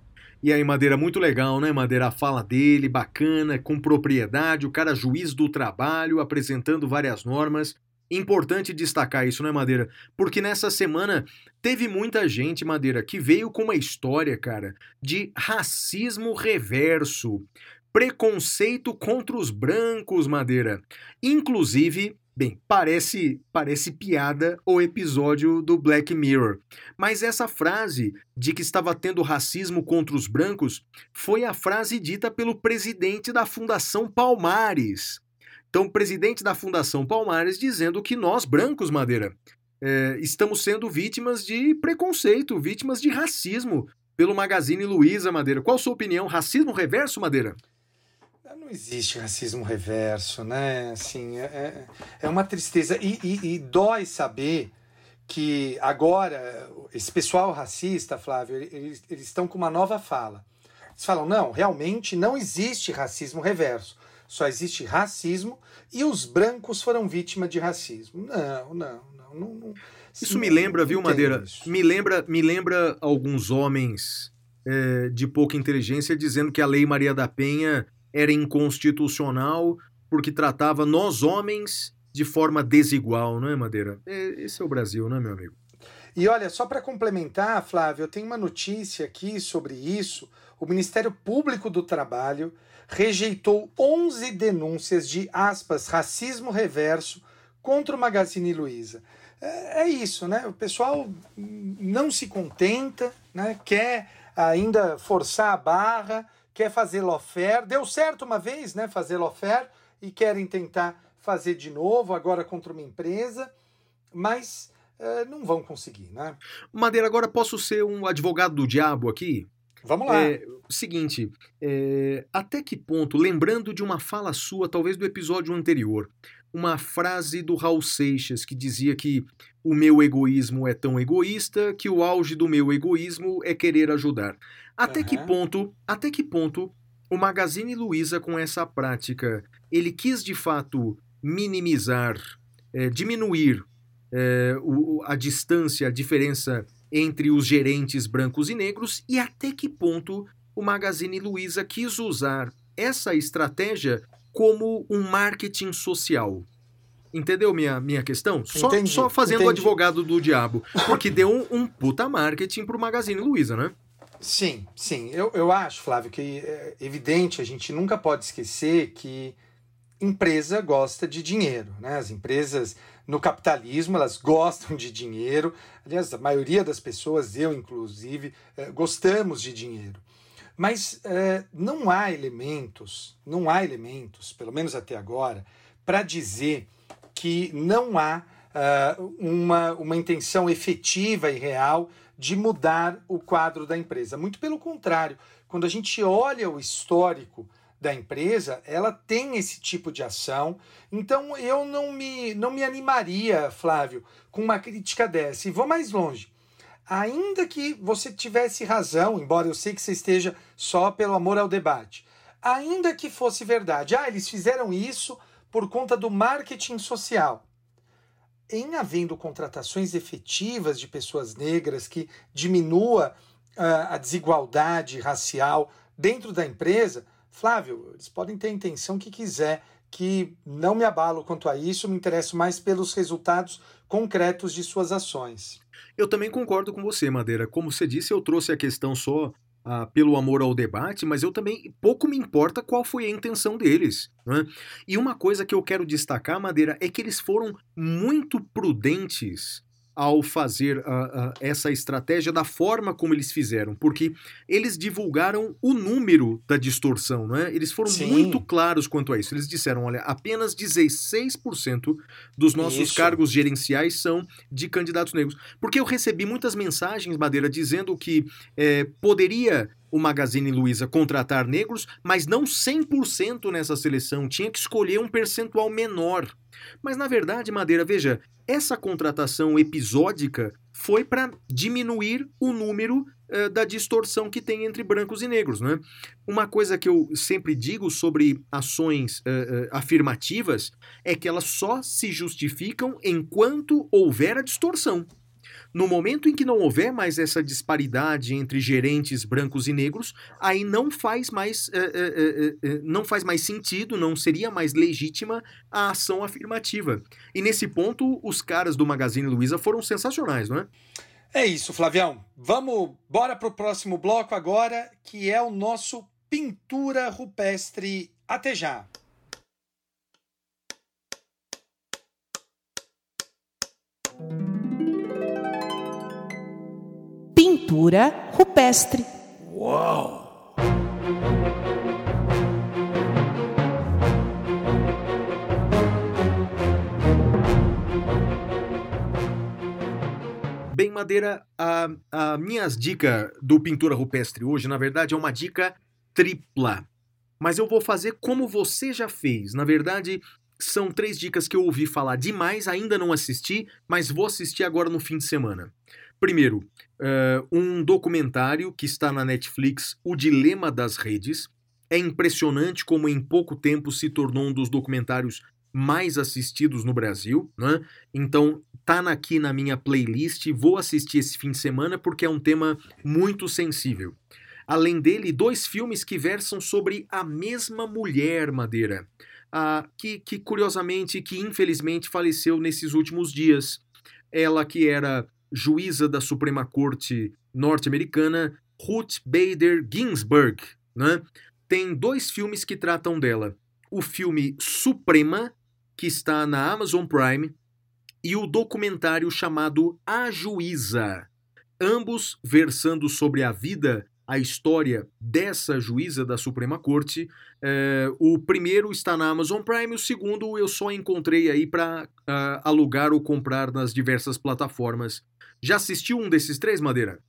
E aí, Madeira, muito legal, né, Madeira? A fala dele, bacana, com propriedade, o cara juiz do trabalho, apresentando várias normas. Importante destacar isso, né, Madeira? Porque nessa semana teve muita gente, Madeira, que veio com uma história, cara, de racismo reverso, preconceito contra os brancos, Madeira. Inclusive, Bem, parece, parece piada o episódio do Black Mirror, mas essa frase de que estava tendo racismo contra os brancos foi a frase dita pelo presidente da Fundação Palmares. Então, presidente da Fundação Palmares dizendo que nós, brancos, Madeira, é, estamos sendo vítimas de preconceito, vítimas de racismo pelo Magazine Luiza, Madeira. Qual a sua opinião? Racismo reverso, Madeira? Não existe racismo reverso, né? Assim, é, é, é uma tristeza. E, e, e, dói saber que agora, esse pessoal racista, Flávio, eles, eles estão com uma nova fala. Eles falam: não, realmente não existe racismo reverso. Só existe racismo e os brancos foram vítima de racismo. Não, não, não. não, não isso me lembra, viu, Madeira? Isso. Me lembra, me lembra alguns homens é, de pouca inteligência dizendo que a Lei Maria da Penha era inconstitucional porque tratava nós homens de forma desigual, não é, Madeira? É, esse é o Brasil, não é, meu amigo? E olha, só para complementar, Flávio, eu tenho uma notícia aqui sobre isso. O Ministério Público do Trabalho rejeitou 11 denúncias de aspas racismo reverso contra o Magazine Luiza. É, é isso, né? O pessoal não se contenta, né? Quer ainda forçar a barra quer fazer lofer, deu certo uma vez, né, fazer lofer e querem tentar fazer de novo agora contra uma empresa, mas uh, não vão conseguir, né? Madeira, agora posso ser um advogado do diabo aqui? Vamos lá. É, seguinte, é, até que ponto, lembrando de uma fala sua, talvez do episódio anterior, uma frase do Raul Seixas que dizia que o meu egoísmo é tão egoísta que o auge do meu egoísmo é querer ajudar. Até uhum. que ponto, até que ponto o Magazine Luiza com essa prática, ele quis de fato minimizar, é, diminuir é, o, a distância, a diferença entre os gerentes brancos e negros e até que ponto o Magazine Luiza quis usar essa estratégia como um marketing social. Entendeu minha, minha questão? Só, entendi, só fazendo o advogado do diabo. Porque deu um, um puta marketing pro Magazine Luiza, né? Sim, sim. Eu, eu acho, Flávio, que é evidente, a gente nunca pode esquecer que empresa gosta de dinheiro. Né? As empresas no capitalismo elas gostam de dinheiro. Aliás, a maioria das pessoas, eu inclusive, é, gostamos de dinheiro. Mas é, não há elementos, não há elementos, pelo menos até agora, para dizer que não há uh, uma, uma intenção efetiva e real de mudar o quadro da empresa. Muito pelo contrário, quando a gente olha o histórico da empresa, ela tem esse tipo de ação. Então eu não me, não me animaria, Flávio, com uma crítica dessa. E vou mais longe. Ainda que você tivesse razão, embora eu sei que você esteja só pelo amor ao debate, ainda que fosse verdade, ah, eles fizeram isso por conta do marketing social em havendo contratações efetivas de pessoas negras que diminua uh, a desigualdade racial dentro da empresa, Flávio, eles podem ter a intenção que quiser, que não me abalo quanto a isso, me interesso mais pelos resultados concretos de suas ações. Eu também concordo com você, Madeira. Como você disse, eu trouxe a questão só a, pelo amor ao debate, mas eu também pouco me importa qual foi a intenção deles. Né? E uma coisa que eu quero destacar, Madeira, é que eles foram muito prudentes ao fazer uh, uh, essa estratégia da forma como eles fizeram, porque eles divulgaram o número da distorção, não é? Eles foram Sim. muito claros quanto a isso. Eles disseram, olha, apenas 16% dos nossos isso. cargos gerenciais são de candidatos negros. Porque eu recebi muitas mensagens, Madeira, dizendo que é, poderia o Magazine Luiza contratar negros, mas não 100% nessa seleção, tinha que escolher um percentual menor. Mas na verdade, Madeira, veja, essa contratação episódica foi para diminuir o número uh, da distorção que tem entre brancos e negros. Né? Uma coisa que eu sempre digo sobre ações uh, uh, afirmativas é que elas só se justificam enquanto houver a distorção. No momento em que não houver mais essa disparidade entre gerentes brancos e negros, aí não faz mais, é, é, é, não faz mais sentido, não seria mais legítima a ação afirmativa. E nesse ponto, os caras do Magazine Luiza foram sensacionais, não é? É isso, Flavião. Vamos, bora para o próximo bloco agora, que é o nosso Pintura Rupestre. Até já! Pintura rupestre. Uau! Bem, Madeira, a, a minha dica do pintura rupestre hoje, na verdade, é uma dica tripla. Mas eu vou fazer como você já fez. Na verdade, são três dicas que eu ouvi falar demais, ainda não assisti, mas vou assistir agora no fim de semana. Primeiro, uh, um documentário que está na Netflix, O Dilema das Redes. É impressionante como em pouco tempo se tornou um dos documentários mais assistidos no Brasil, né? Então tá aqui na minha playlist, vou assistir esse fim de semana porque é um tema muito sensível. Além dele, dois filmes que versam sobre a mesma mulher, Madeira, que, que curiosamente, que infelizmente faleceu nesses últimos dias. Ela que era juíza da Suprema Corte norte-americana, Ruth Bader Ginsburg. Né? Tem dois filmes que tratam dela. O filme Suprema, que está na Amazon Prime, e o documentário chamado A Juíza. Ambos versando sobre a vida, a história dessa juíza da Suprema Corte. É, o primeiro está na Amazon Prime, o segundo eu só encontrei aí para uh, ah, alugar ou comprar nas diversas plataformas já assistiu um desses três, Madeira?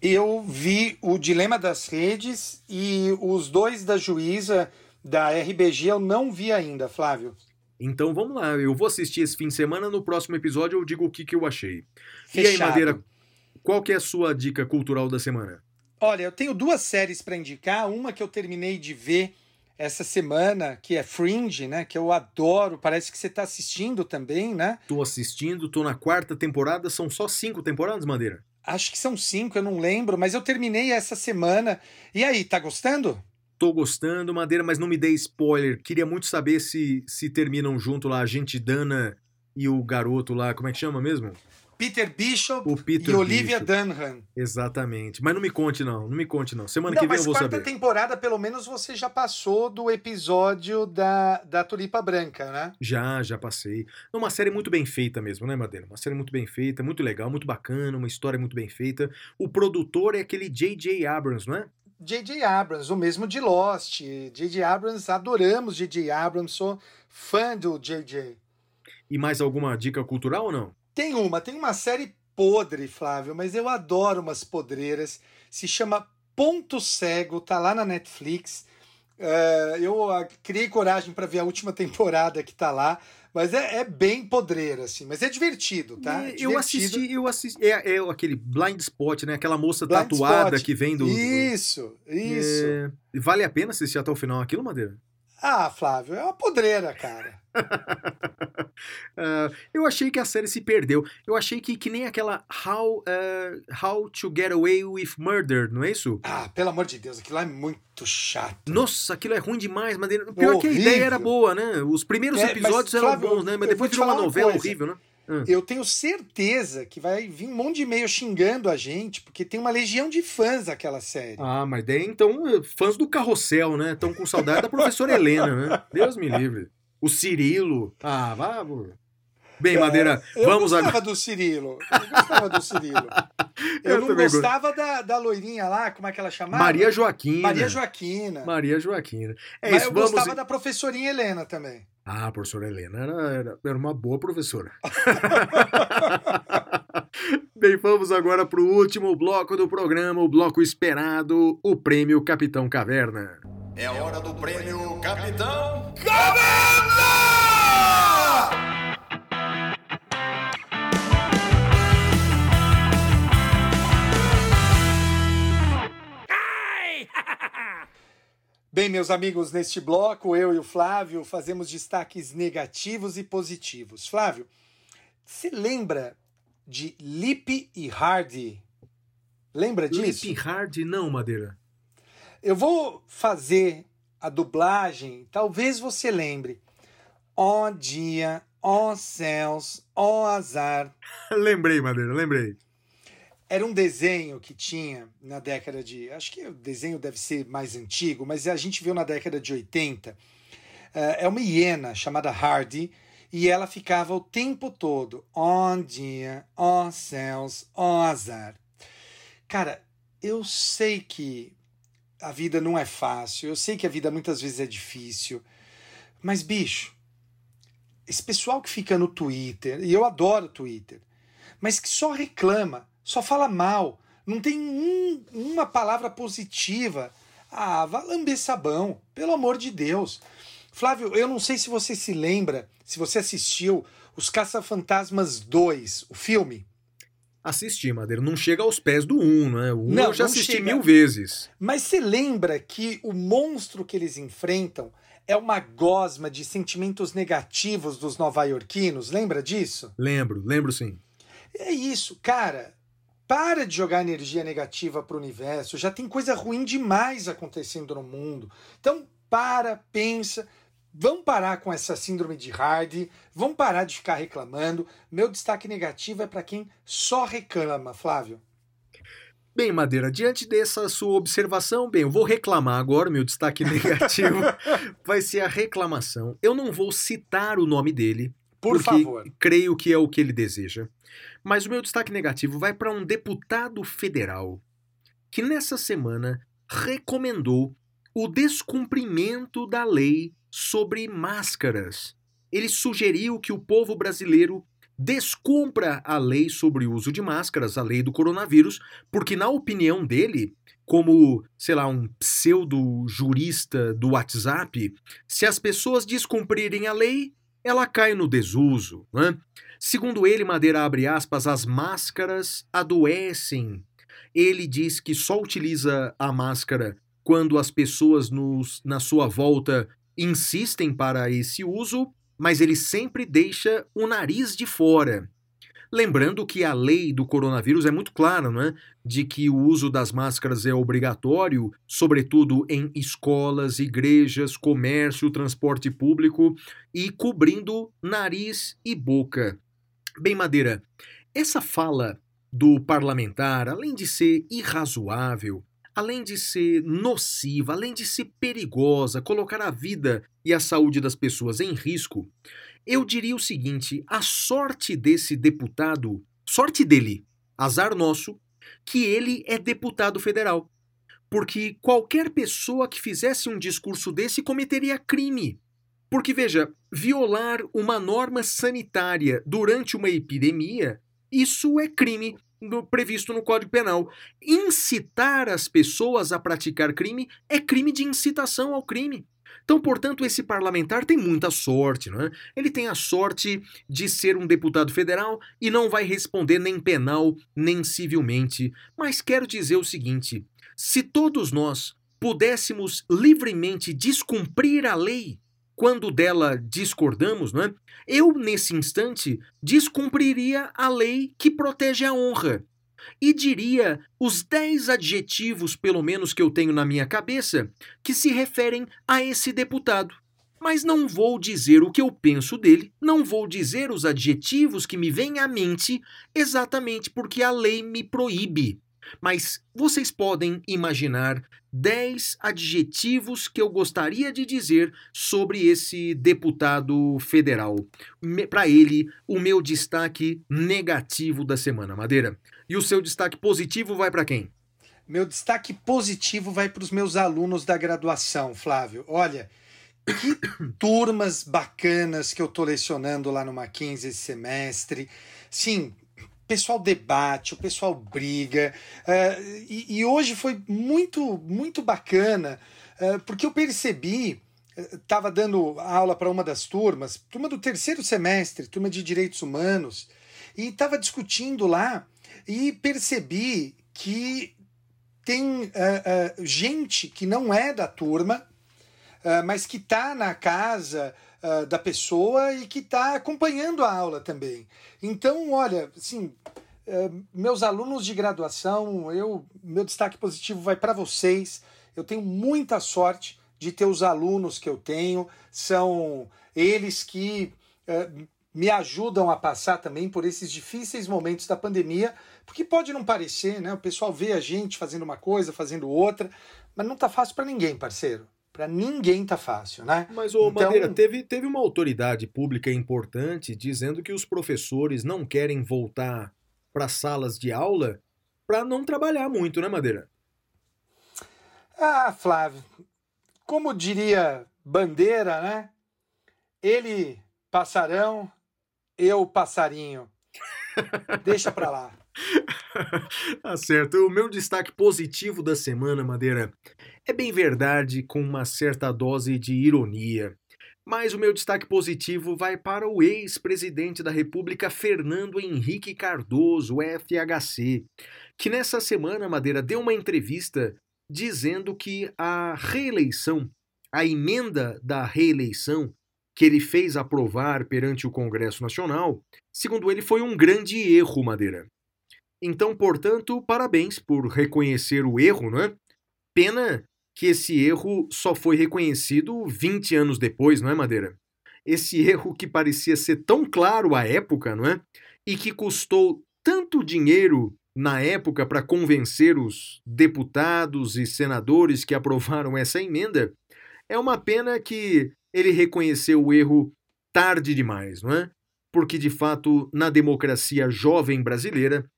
Eu vi o Dilema das Redes e os dois da juíza da RBG eu não vi ainda, Flávio. Então vamos lá, eu vou assistir esse fim de semana, no próximo episódio eu digo o que, que eu achei. Fechado. E aí, Madeira, qual que é a sua dica cultural da semana? Olha, eu tenho duas séries para indicar, uma que eu terminei de ver essa semana, que é Fringe, né? Que eu adoro. Parece que você está assistindo também, né? Tô assistindo, tô na quarta temporada. São só cinco temporadas, Madeira? Acho que são cinco, eu não lembro, mas eu terminei essa semana. E aí, tá gostando? Tô gostando, Madeira, mas não me dê spoiler. Queria muito saber se se terminam junto lá a gente Dana e o garoto lá, como é que chama mesmo? Peter Bishop Peter e Olivia Bishop. Dunham. Exatamente. Mas não me conte, não. Não me conte, não. Semana não, que vem eu vou saber. Mas quarta temporada, pelo menos, você já passou do episódio da, da Tulipa Branca, né? Já, já passei. É uma série muito bem feita mesmo, né, Madeira? Uma série muito bem feita, muito legal, muito bacana, uma história muito bem feita. O produtor é aquele J.J. Abrams, não é? J.J. Abrams, o mesmo de Lost. J.J. Abrams, adoramos J.J. Abrams, sou fã do J.J. E mais alguma dica cultural ou não? Tem uma, tem uma série podre, Flávio, mas eu adoro umas podreiras. Se chama Ponto Cego, tá lá na Netflix. Uh, eu uh, criei coragem para ver a última temporada que tá lá, mas é, é, bem podreira, assim, mas é divertido, tá? É eu assisti, eu assisti. É, é, aquele blind spot, né? Aquela moça blind tatuada spot. que vem do. Isso, isso. É... Vale a pena assistir até o final aquilo, Madeira? Ah, Flávio, é uma podreira, cara. Uh, eu achei que a série se perdeu. Eu achei que, que nem aquela How, uh, How to Get Away with Murder, não é isso? Ah, pelo amor de Deus, aquilo é muito chato. Nossa, aquilo é ruim demais, mas pior horrível. que a ideia era boa, né? Os primeiros é, episódios mas, eram Flávio, bons, né? Mas depois virou uma novela coisa. horrível, né? Hum. eu tenho certeza que vai vir um monte de e-mail xingando a gente, porque tem uma legião de fãs daquela série. Ah, mas daí então, fãs do carrossel, né? Estão com saudade da professora Helena, né? Deus me livre. O Cirilo. Ah, vá. Bem, Madeira, Eu vamos gostava agora. do Cirilo. Eu gostava do Cirilo. Eu, Eu não gostava da, da loirinha lá, como é que ela chamava? Maria Joaquina. Maria Joaquina. Maria Joaquina. É Mas isso, eu vamos. gostava da professorinha Helena também. Ah, a professora Helena era, era, era uma boa professora. Bem, vamos agora para o último bloco do programa, o bloco esperado, o Prêmio Capitão Caverna. É a hora do prêmio Capitão Bem, meus amigos, neste bloco, eu e o Flávio fazemos destaques negativos e positivos. Flávio, você lembra de Lip e Hardy? Lembra disso? Lip Hard, não, Madeira. Eu vou fazer a dublagem, talvez você lembre. Ó dia, ó céus, ó azar. lembrei, Madeira, lembrei. Era um desenho que tinha na década de. Acho que o desenho deve ser mais antigo, mas a gente viu na década de 80. Eh, É uma hiena chamada Hardy e ela ficava o tempo todo: ó dia, ó céus, ó azar. Cara, eu sei que a vida não é fácil, eu sei que a vida muitas vezes é difícil, mas bicho, esse pessoal que fica no Twitter, e eu adoro Twitter, mas que só reclama, só fala mal, não tem um- uma palavra positiva. Ah, vá lamber sabão, pelo amor de Deus. Flávio, eu não sei se você se lembra, se você assistiu Os Caça-Fantasmas 2, o filme. Assisti, Madeira. Não chega aos pés do 1, né? O 1 Não, eu já assisti chega. mil vezes. Mas você lembra que o monstro que eles enfrentam é uma gosma de sentimentos negativos dos nova-iorquinos? Lembra disso? Lembro, lembro sim. É isso, cara. Para de jogar energia negativa pro universo. Já tem coisa ruim demais acontecendo no mundo. Então, para, pensa. Vamos parar com essa síndrome de Hardy. Vamos parar de ficar reclamando. Meu destaque negativo é para quem só reclama, Flávio. Bem, Madeira, diante dessa sua observação, bem, eu vou reclamar agora, meu destaque negativo vai ser a reclamação. Eu não vou citar o nome dele, Por porque favor. creio que é o que ele deseja. Mas o meu destaque negativo vai para um deputado federal que nessa semana recomendou o descumprimento da lei sobre máscaras. Ele sugeriu que o povo brasileiro descumpra a lei sobre o uso de máscaras, a lei do coronavírus, porque, na opinião dele, como, sei lá, um pseudo-jurista do WhatsApp, se as pessoas descumprirem a lei, ela cai no desuso. Né? Segundo ele, Madeira abre aspas, as máscaras adoecem. Ele diz que só utiliza a máscara quando as pessoas nos, na sua volta insistem para esse uso, mas ele sempre deixa o nariz de fora. Lembrando que a lei do coronavírus é muito clara, não é? De que o uso das máscaras é obrigatório, sobretudo em escolas, igrejas, comércio, transporte público e cobrindo nariz e boca. Bem, Madeira, essa fala do parlamentar, além de ser irrazoável, além de ser nociva, além de ser perigosa, colocar a vida e a saúde das pessoas em risco, eu diria o seguinte: a sorte desse deputado, sorte dele, azar nosso, que ele é deputado federal. Porque qualquer pessoa que fizesse um discurso desse cometeria crime. Porque, veja, violar uma norma sanitária durante uma epidemia, isso é crime previsto no Código Penal. Incitar as pessoas a praticar crime é crime de incitação ao crime. Então, portanto, esse parlamentar tem muita sorte, não é? Ele tem a sorte de ser um deputado federal e não vai responder nem penal nem civilmente. Mas quero dizer o seguinte: se todos nós pudéssemos livremente descumprir a lei quando dela discordamos, não é? Eu, nesse instante, descumpriria a lei que protege a honra e diria os dez adjetivos, pelo menos que eu tenho na minha cabeça, que se referem a esse deputado. Mas não vou dizer o que eu penso dele, não vou dizer os adjetivos que me vêm à mente, exatamente porque a lei me proíbe. Mas vocês podem imaginar 10 adjetivos que eu gostaria de dizer sobre esse deputado federal. Para ele, o meu destaque negativo da semana, Madeira. E o seu destaque positivo vai para quem? Meu destaque positivo vai para os meus alunos da graduação, Flávio. Olha, que turmas bacanas que eu estou lecionando lá no Mackenzie esse semestre. Sim, pessoal debate, o pessoal briga. Uh, e, e, hoje foi muito, muito bacana, uh, porque eu percebi, estava uh, dando aula para uma das turmas, turma do terceiro semestre, turma de direitos humanos, e estava discutindo lá e percebi que tem gente que não é da turma, mas que está na casa da pessoa e que está acompanhando a aula também. Então, olha, assim, meus alunos de graduação, eu, meu destaque positivo vai para vocês. Eu tenho muita sorte de ter os alunos que eu tenho, são eles que me ajudam a passar também por esses difíceis momentos da pandemia, porque pode não parecer, né? O pessoal vê a gente fazendo uma coisa, fazendo outra, mas não tá fácil para ninguém, parceiro. Para ninguém tá fácil, né? Mas o então... Madeira teve, teve uma autoridade pública importante dizendo que os professores não querem voltar para salas de aula para não trabalhar muito, né, Madeira? Ah, Flávio, como diria Bandeira, né? Ele passarão, eu passarinho. Deixa pra lá. tá certo. O meu destaque positivo da semana, Madeira, é bem verdade com uma certa dose de ironia. Mas o meu destaque positivo vai para o ex-presidente da República, Fernando Henrique Cardoso, FHC, que nessa semana, Madeira, deu uma entrevista dizendo que a reeleição, a emenda da reeleição, que ele fez aprovar perante o Congresso Nacional, segundo ele, foi um grande erro, Madeira. Então, portanto, parabéns por reconhecer o erro, não é? Pena que esse erro só foi reconhecido 20 anos depois, não é, Madeira? Esse erro que parecia ser tão claro à época, não é? E que custou tanto dinheiro na época para convencer os deputados e senadores que aprovaram essa emenda, é uma pena que ele reconheceu o erro tarde demais, não é? Porque, de fato, na democracia jovem brasileira,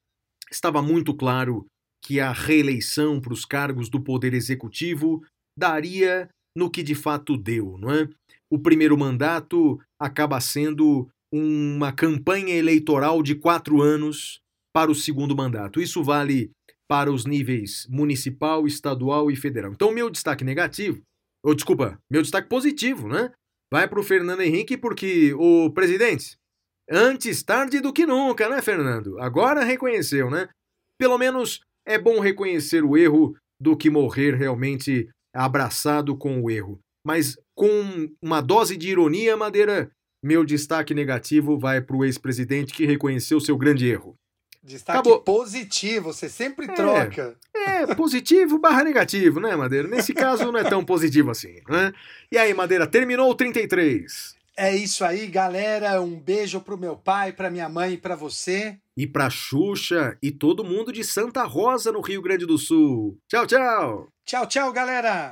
estava muito claro que a reeleição para os cargos do Poder Executivo daria no que de fato deu, não é? O primeiro mandato acaba sendo uma campanha eleitoral de quatro anos para o segundo mandato. Isso vale para os níveis municipal, estadual e federal. Então, meu destaque negativo ou, desculpa, meu destaque positivo, né? Vai para o Fernando Henrique porque o presidente, antes tarde do que nunca, né, Fernando? Agora reconheceu, né? Pelo menos é bom reconhecer o erro do que morrer realmente abraçado com o erro. Mas com uma dose de ironia, Madeira, meu destaque negativo vai para o ex-presidente que reconheceu seu grande erro. Destaque Acabou. positivo, você sempre é, troca. É, positivo barra negativo, né, Madeira? Nesse caso não é tão positivo assim, né? E aí, Madeira, terminou o 33. É isso aí, galera. Um beijo pro meu pai, pra minha mãe e pra você. E pra Xuxa e todo mundo de Santa Rosa, no Rio Grande do Sul. Tchau, tchau. Tchau, tchau, galera.